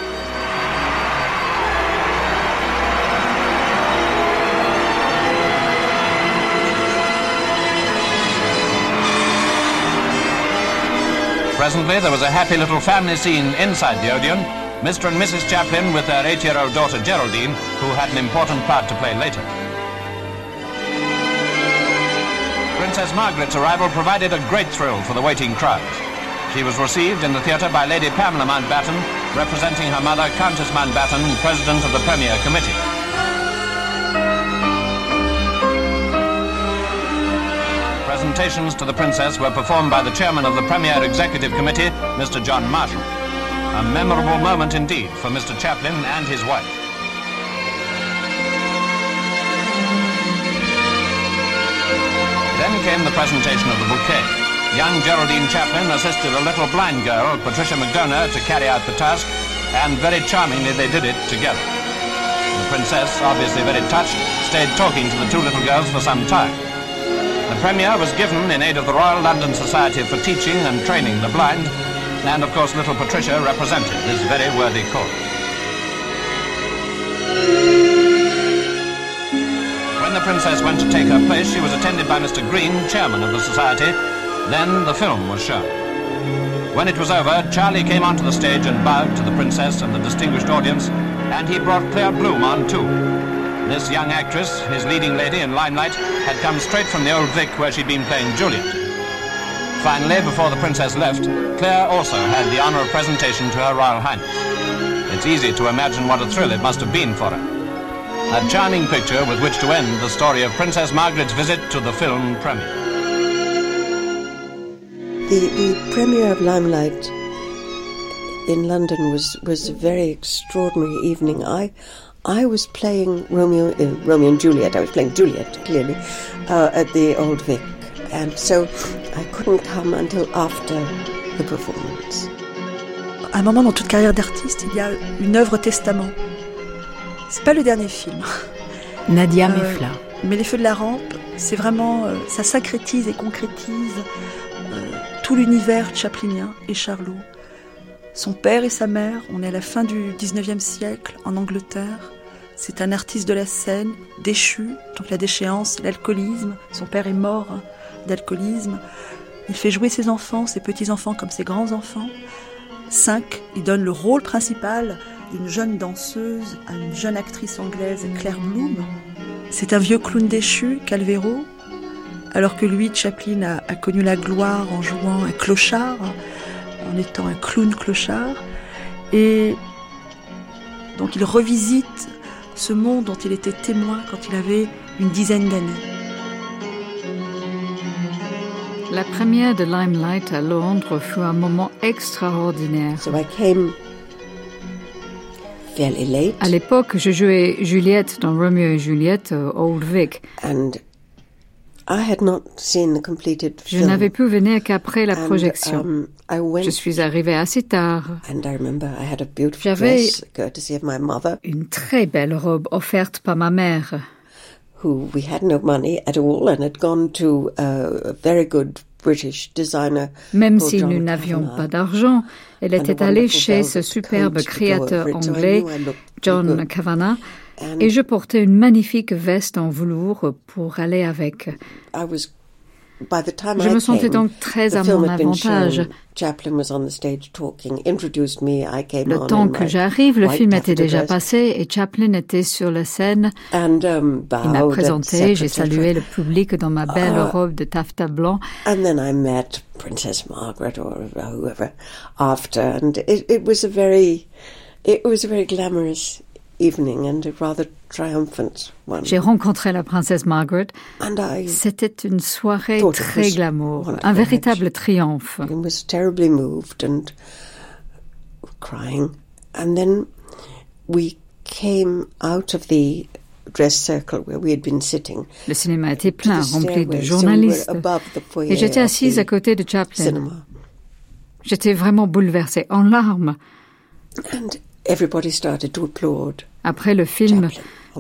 Presently, there was a happy little family scene inside the Odeon. Mr. and Mrs. Chaplin with their eight-year-old daughter Geraldine, who had an important part to play later. Princess Margaret's arrival provided a great thrill for the waiting crowd. She was received in the theatre by Lady Pamela Mountbatten, representing her mother, Countess Mountbatten, President of the Premier Committee. Presentations to the Princess were performed by the Chairman of the Premier Executive Committee, Mr. John Marshall. A memorable moment indeed for Mr. Chaplin and his wife. Then came the presentation of the bouquet. Young Geraldine Chaplin assisted a little blind girl, Patricia McDonough, to carry out the task, and very charmingly they did it together. The princess, obviously very touched, stayed talking to the two little girls for some time. Premiere was given in aid of the Royal London Society for Teaching and Training the Blind, and of course little Patricia represented this very worthy cause. When the princess went to take her place, she was attended by Mr. Green, chairman of the society. Then the film was shown. When it was over, Charlie came onto the stage and bowed to the princess and the distinguished audience, and he brought Claire Bloom on too. This young actress, his leading lady in limelight, had come straight from the Old Vic where she'd been playing Juliet. Finally, before the princess left, Claire also had the honour of presentation to her Royal Highness. It's easy to imagine what a thrill it must have been for her. A charming picture with which to end the story of Princess Margaret's visit to the film premiere. The, the premiere of Limelight in London was, was a very extraordinary evening. I, I was playing Romeo, uh, Romeo and Juliet. I was playing Juliet, clearly, uh, at the Old Vic. And so I couldn't come until after the performance. À un moment dans toute carrière d'artiste, il y a une œuvre testament. C'est pas le dernier film. Nadia euh, Mefla. Mais Les Feux de la Rampe, c'est vraiment, euh, ça sacrétise et concrétise euh, tout l'univers chaplinien et Charlot. Son père et sa mère, on est à la fin du 19e siècle en Angleterre. C'est un artiste de la scène, déchu, donc la déchéance, l'alcoolisme. Son père est mort d'alcoolisme. Il fait jouer ses enfants, ses petits-enfants comme ses grands-enfants. Cinq, il donne le rôle principal d'une jeune danseuse à une jeune actrice anglaise, Claire Bloom. C'est un vieux clown déchu, Calvero, alors que lui, Chaplin, a, a, connu la gloire en jouant un clochard, en étant un clown clochard. Et donc il revisite ce monde dont il était témoin quand il avait une dizaine d'années. La première de Limelight à Londres fut un moment extraordinaire. À l'époque, je jouais Juliette dans Romeo et Juliette au Old Vic. Je n'avais pu venir qu'après la projection. Um, je suis arrivée assez tard. J'avais une très belle robe offerte par ma mère who we had no money at all and had gone to a very good British designer. Même si nous n'avions pas d'argent, elle était allée chez ce superbe créateur anglais, John Kavanagh, et je portais une magnifique veste en velours pour aller avec. Je me sentais donc très à mon avantage. Le temps que j'arrive, le film était déjà passé et Chaplin était sur la scène. Um, Il m'a présenté, j'ai salué le public dans ma belle uh, robe de taffetas blanc. And then I met Princess Margaret or whoever after, and it, it was a very, it was a very glamorous j'ai rencontré la princesse Margaret. C'était une soirée très glamour, un véritable triomphe. Le cinéma était plein, rempli de journalistes. Et j'étais assise à côté de Chaplin. J'étais vraiment bouleversée, en larmes. Après le film,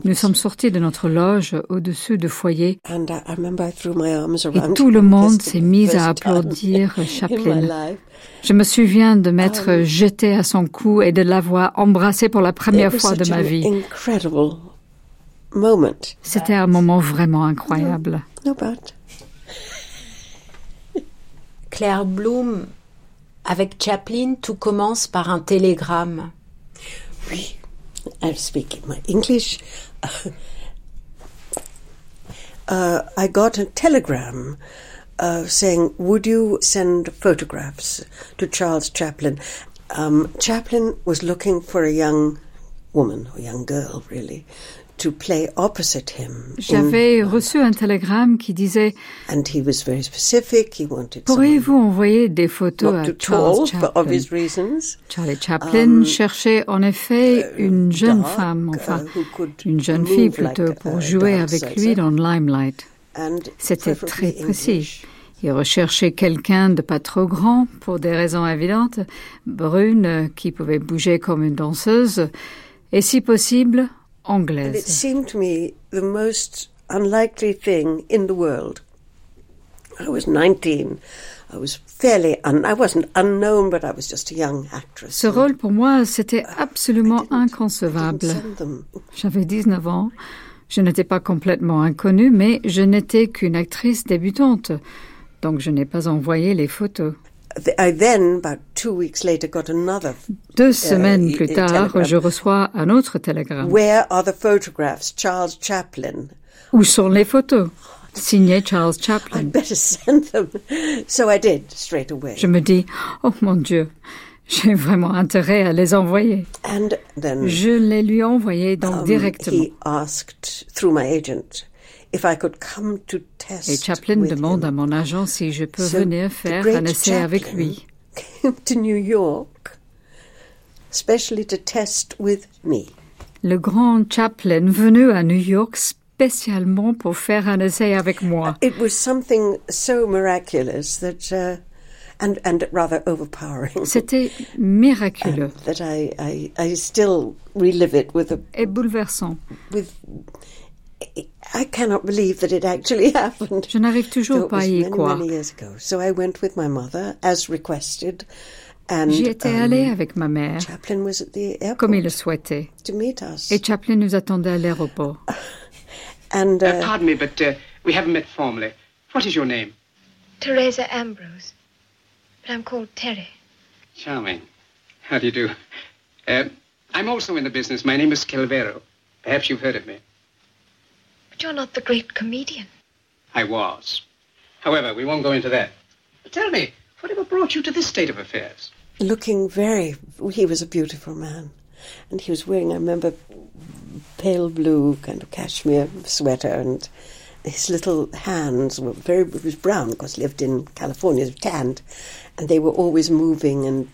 nous sommes sortis de notre loge au-dessus du foyer et tout le monde s'est mis à applaudir Chaplin. Je me souviens de m'être um, jeté à son cou et de l'avoir embrassé pour la première fois de ma vie. C'était un moment vraiment incroyable. Claire Bloom Avec Chaplin, tout commence par un télégramme. Oui, I'll speak my English. Uh, I got a telegram uh, saying, Would you send photographs to Charles Chaplin? Um, Chaplin was looking for a young woman, or young girl, really, J'avais reçu un télégramme qui disait Pourriez-vous envoyer des photos à Charles Chaplin? Charlie Chaplin um, cherchait en effet uh, une jeune femme, enfin une jeune fille plutôt, pour jouer avec lui dans Limelight. C'était très précis. Il recherchait quelqu'un de pas trop grand, pour des raisons évidentes, brune, qui pouvait bouger comme une danseuse, et si possible, anglaise. it seemed to me the most unlikely thing in the world. I was 19. I was fairly un I wasn't unknown, but I was just a young actress. Ce rôle pour moi, c'était absolument inconcevable. J'avais 19 ans. Je n'étais pas complètement inconnue, mais je n'étais qu'une actrice débutante. Donc je n'ai pas envoyé les photos. Deux semaines plus tard, je reçois un autre télégramme. Where are the photographs, Charles Chaplin? Où sont les photos? Signé Charles Chaplin. I'd better send them. So I did straight away. Je me dis, oh mon Dieu, j'ai vraiment intérêt à les envoyer. And then, je les lui ai envoyés donc um, directement. Et Chaplin demande à mon agent si je peux venir faire un essai avec lui. Le grand Chaplin venu à New York spécialement pour faire un essai avec moi. It was something so miraculous that uh, and and rather overpowering. C'était miraculeux. that I, I I still relive it with a et bouleversant. With I cannot believe that it actually happened. Je n'arrive toujours pas à y croire. Many years ago. So I went with my mother as requested. And, J'y étais um, allée avec ma mère, Chaplin was at the airport comme il le souhaitait. To meet us. Et Chaplin nous attendait à l'aéroport. and uh, uh, pardon me, but uh, we haven't met formally. What is your name? Teresa Ambrose, but I'm called Terry. Charming. How do you do? Uh, I'm also in the business. My name is Calvero. Perhaps you've heard of me. But you're not the great comedian. I was. However, we won't go into that. But tell me, whatever brought you to this state of affairs? Looking very, he was a beautiful man. And he was wearing, I remember, pale blue kind of cashmere sweater and his little hands were very, it was brown because he lived in California, was tanned, and they were always moving and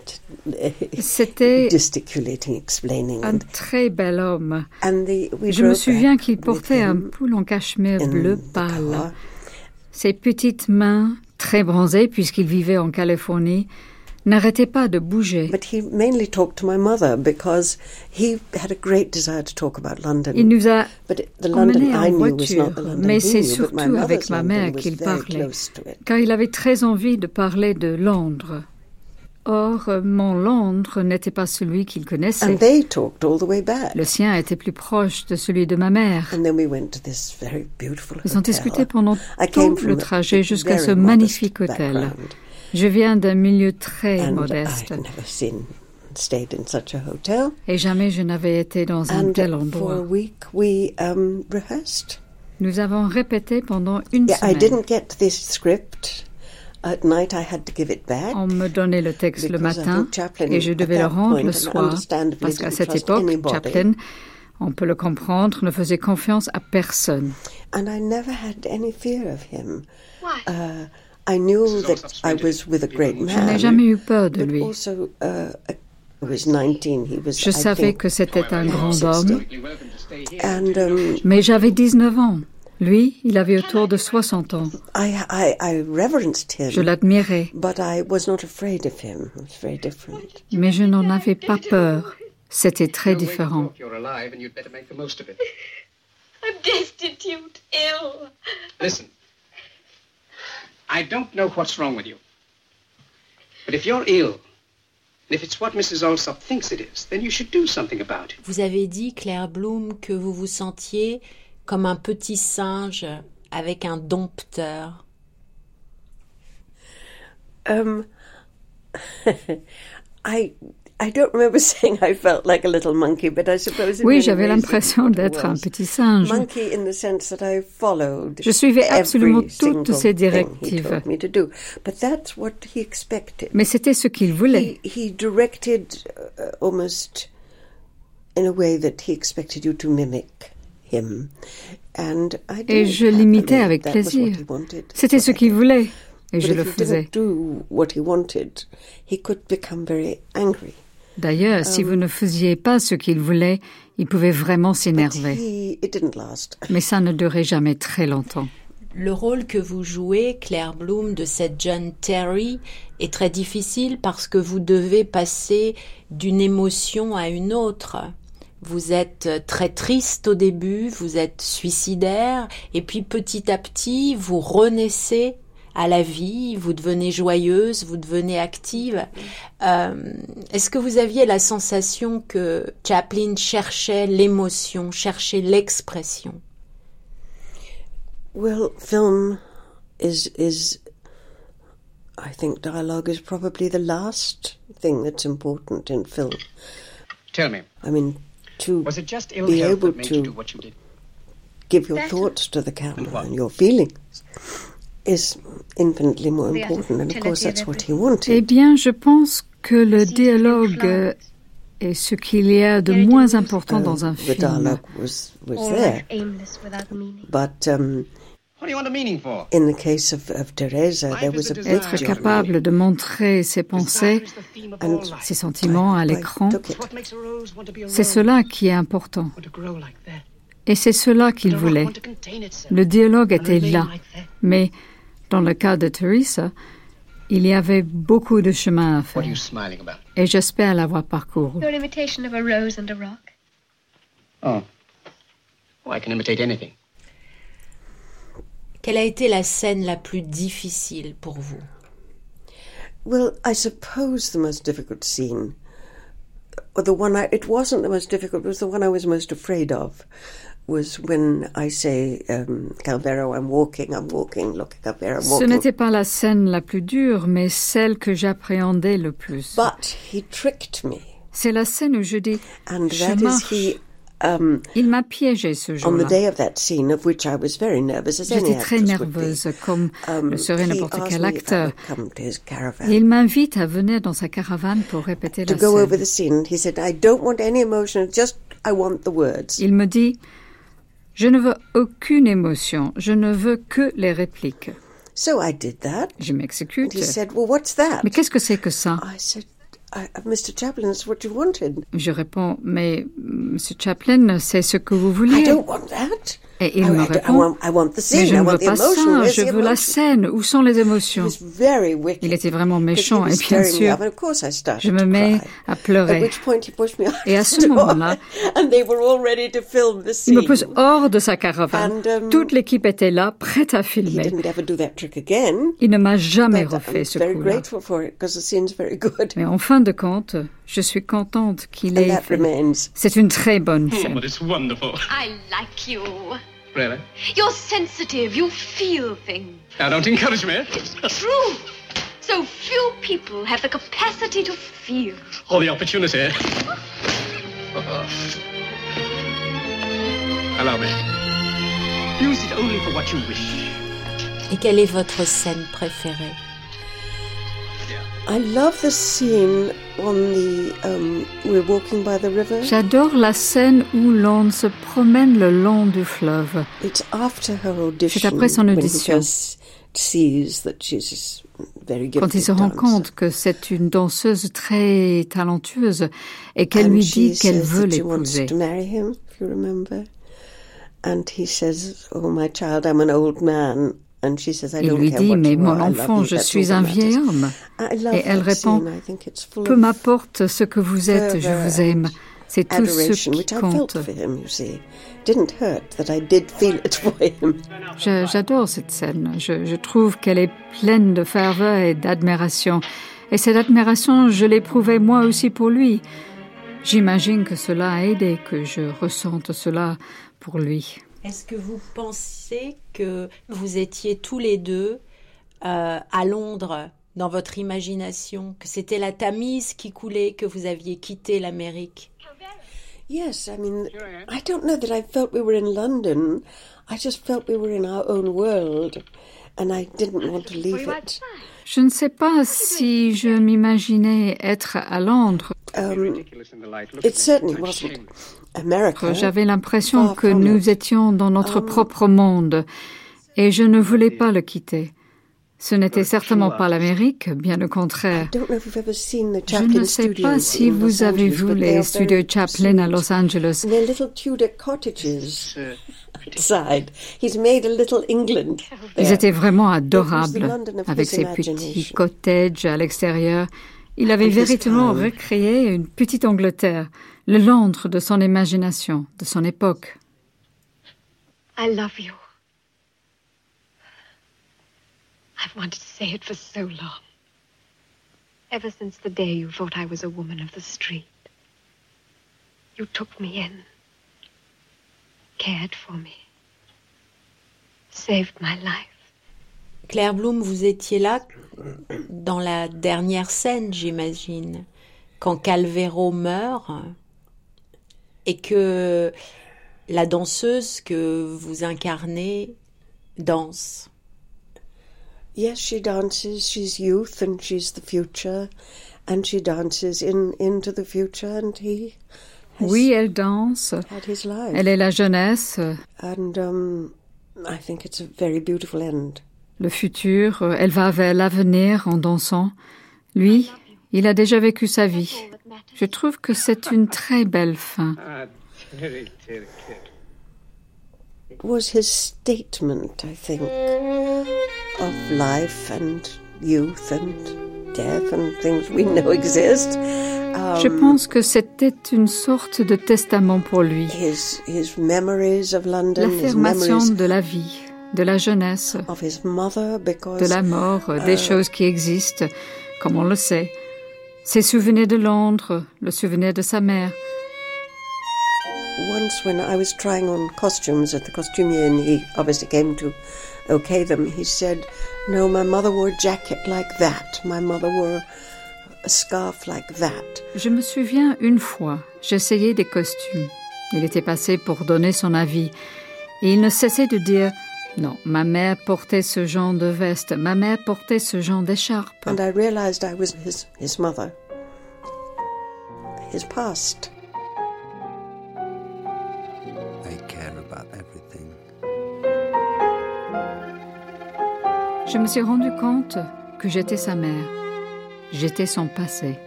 gesticulating, explaining. Un très bel homme. Je me souviens qu'il portait un pull en cachemire bleu pâle. Ses petites mains, très bronzées puisqu'il vivait en Californie, n'arrêtait pas de bouger. Il nous a emmenés en voiture, mais c'est surtout avec ma mère qu'il parlait, car il avait très envie de parler de Londres. Or, mon Londres n'était pas celui qu'il connaissait. Le sien était plus proche de celui de ma mère. Ils ont discuté pendant tout le trajet jusqu'à ce magnifique hôtel. Je viens d'un milieu très modeste. Et jamais je n'avais été dans un tel endroit. Um, Nous avons répété pendant une semaine. On me donnait le texte le matin et je devais le rendre le soir parce qu'à cette époque, Chaplin, on peut le comprendre, ne faisait confiance à personne. And I never had any fear of him. Uh, I knew that I was with a great man. Je n'ai jamais eu peur de lui. Also, uh, was 19. He was, Je savais que c'était un grand homme. And, um, Mais j'avais 19 ans. Lui, il avait autour de 60 ans. I, I, I reverenced him, je l'admirais. But I was not afraid of him. It was very different. Mais je n'en avais pas peur. C'était très différent. I'm destitute, ill. Listen, I don't know what's wrong with you. But if you're ill, if it's what Mrs. Alsop thinks it is, then you should do something about it. Vous avez dit, Claire Bloom, que vous vous sentiez comme un petit singe avec un dompteur. Um, I oui, j'avais l'impression d'être un petit singe. Je suivais absolument toutes ses directives. Mais c'était ce qu'il voulait. Et je l'imitais avec plaisir. C'était ce qu'il voulait. Et je le faisais. D'ailleurs, si vous ne faisiez pas ce qu'il voulait, il pouvait vraiment s'énerver. Mais ça ne durait jamais très longtemps. Le rôle que vous jouez, Claire Bloom, de cette jeune Terry, est très difficile parce que vous devez passer d'une émotion à une autre. Vous êtes très triste au début, vous êtes suicidaire, et puis petit à petit, vous renaissez à la vie, vous devenez joyeuse, vous devenez active. Euh, Est-ce que vous aviez la sensation que Chaplin cherchait l'émotion, cherchait l'expression? Well, film is is I think dialogue is probably the last thing that's important in film. Tell me. I mean, to was it just be able to give your thoughts to the camera and your feelings eh bien, je pense que le dialogue est ce qu'il y a de moins important dans un film. Être capable de montrer ses pensées, ses sentiments à l'écran, c'est cela qui est important. Et c'est cela qu'il voulait. Le dialogue était là, mais dans le cas de Teresa, il y avait beaucoup de chemin à faire. Et j'espère l'avoir parcouru. Your imitation of a rose and a rock. Oh. oh. I can imitate anything. Quelle a été la scène la plus difficile pour vous? Well, I suppose the most difficult scene, or the one I, it wasn't the most difficult, it was the one I was most afraid of. Ce n'était pas la scène la plus dure, mais celle que j'appréhendais le plus. C'est la scène où je dis je marche. Um, Il m'a piégé ce jour-là. J'étais très nerveuse, comme um, le serait n'importe quel acteur. il m'invite à venir dans sa caravane pour répéter la scène. Il me dit je ne veux aucune émotion, je ne veux que les répliques. So I did that. Je m'exécute. He said, well, what's that? Mais qu'est-ce que c'est que ça? I said, Mr. Chaplin, it's what you wanted. Je réponds, mais Monsieur Chaplin, c'est ce que vous vouliez. I don't want that. Et il me répond, mais je ne veux pas ça, je veux la scène. Où sont les émotions? Il était vraiment méchant et bien sûr, je me mets à pleurer. Et à ce moment-là, il me pousse hors de sa caravane. Um, Toute l'équipe était là, prête à filmer. Il ne m'a jamais refait ce coup-là. Mais en fin de compte, je suis contente qu'il ait fait. C'est une très bonne hmm, scène. I like you. Really? Eh? You're sensitive. You feel things. Now, don't encourage me. Eh? It's true. So few people have the capacity to feel. Or the opportunity. Allow me. Use it only for what you wish. Et quelle est votre scène préférée? J'adore la scène où l'on se promène le long du fleuve. C'est après son audition. Quand il se rend compte que c'est une danseuse très talentueuse et qu'elle lui dit qu'elle veut l'épouser. And he says, "Oh my child, I'm an old man. Il lui dit, mais mon enfant, je suis un vieil homme. Et elle répond, peu m'importe ce que vous êtes, je vous aime. C'est tout ce qui compte. J'adore cette scène. Je, je trouve qu'elle est pleine de ferveur et d'admiration. Et cette admiration, je l'éprouvais moi aussi pour lui. J'imagine que cela a aidé que je ressente cela pour lui. Est-ce que vous pensez que vous étiez tous les deux euh, à Londres dans votre imagination, que c'était la Tamise qui coulait, que vous aviez quitté l'Amérique? Yes, I mean, I don't know that I felt we were in London. I just felt we were in our own world, and I didn't want to leave it. Je ne sais pas si je m'imaginais être à Londres. Um, it certainly wasn't. J'avais l'impression que nous étions dans notre um, propre monde, et je ne voulais pas le quitter. Ce n'était certainement pas l'Amérique, bien au contraire. Je ne sais pas si vous avez vu les studios Chaplin à Los Angeles. Ils étaient vraiment adorables, avec ces petits cottages à l'extérieur. Il avait véritablement recréé une petite Angleterre, le Londres de son imagination, de son époque. I love you. I've wanted to say it for so long. Ever since the day you thought I was a woman of the street. You took me in, cared for me, saved my life. Claire Bloom, vous étiez là dans la dernière scène, j'imagine, quand Calvero meurt et que la danseuse que vous incarnez danse. Yes, she dances. She's youth and she's the future, and she dances in into the future, and he. Oui, elle danse. Elle est la jeunesse. And um, I think it's a very beautiful end. Le futur, elle va vers l'avenir en dansant. Lui, il a déjà vécu sa vie. Je trouve que c'est une très belle fin. It was his statement, I think. of life and youth and death and things we know exist. Um, Je pense que c'était une sorte de testament pour lui. His, his memories of London, L'affirmation de la vie, de la jeunesse, de la mort, uh, des choses qui existent, comme on le sait. Ses souvenirs de Londres, le souvenir de sa mère. Once when I was trying on costumes at the costumier and he obviously came to okay them. He said, No, my mother wore a jacket like that. My mother wore a scarf like that. Je me souviens une fois, j'essayais des costumes. Il était passé pour donner son avis. Et il ne cessait de dire Non, ma mère portait ce genre de veste, ma mère portait ce genre d'écharpe. And I realized I was his, his mother, his past. Je me suis rendu compte que j'étais sa mère. J'étais son passé.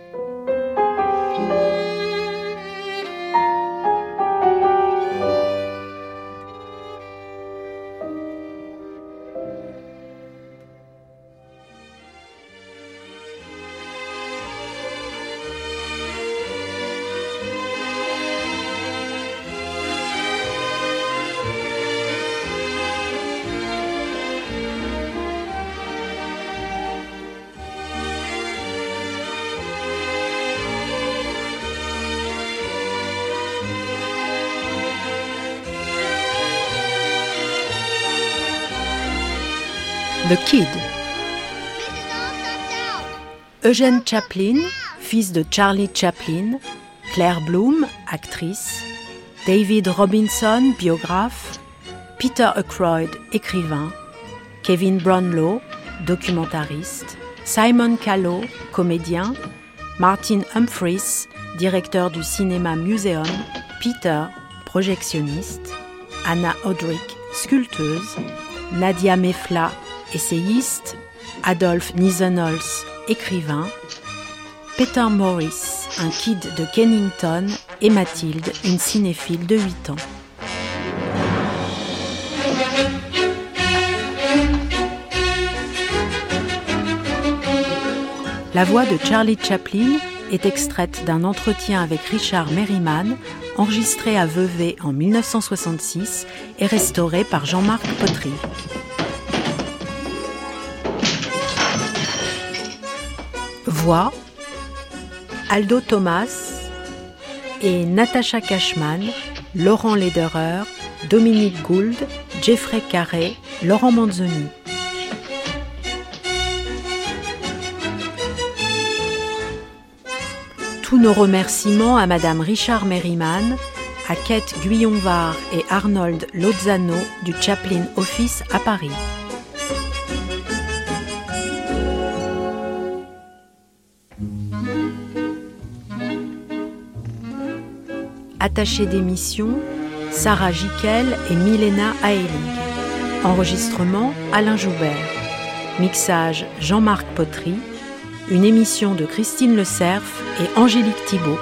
The Kid. Eugène Chaplin, fils de Charlie Chaplin, Claire Bloom, actrice, David Robinson, biographe, Peter Ackroyd, écrivain, Kevin Brownlow, documentariste, Simon Callow, comédien, Martin Humphries, directeur du cinéma Museum, Peter, projectionniste, Anna Odrick, sculpteuse, Nadia Mefla, essayiste, Adolphe Nisenholz, écrivain, Peter Morris, un kid de Kennington, et Mathilde, une cinéphile de 8 ans. La voix de Charlie Chaplin est extraite d'un entretien avec Richard Merriman, enregistré à Vevey en 1966 et restauré par Jean-Marc Potry. Voix Aldo Thomas et Natacha Cashman, Laurent Lederer, Dominique Gould, Jeffrey Carré, Laurent Manzoni. Tous nos remerciements à Madame Richard Merriman, à Kate Guyonvar et Arnold Lozano du Chaplin Office à Paris. Attaché d'émission, Sarah Jiquel et Milena Aelig. Enregistrement Alain Joubert. Mixage Jean-Marc Potry. Une émission de Christine Le Cerf et Angélique Thibault.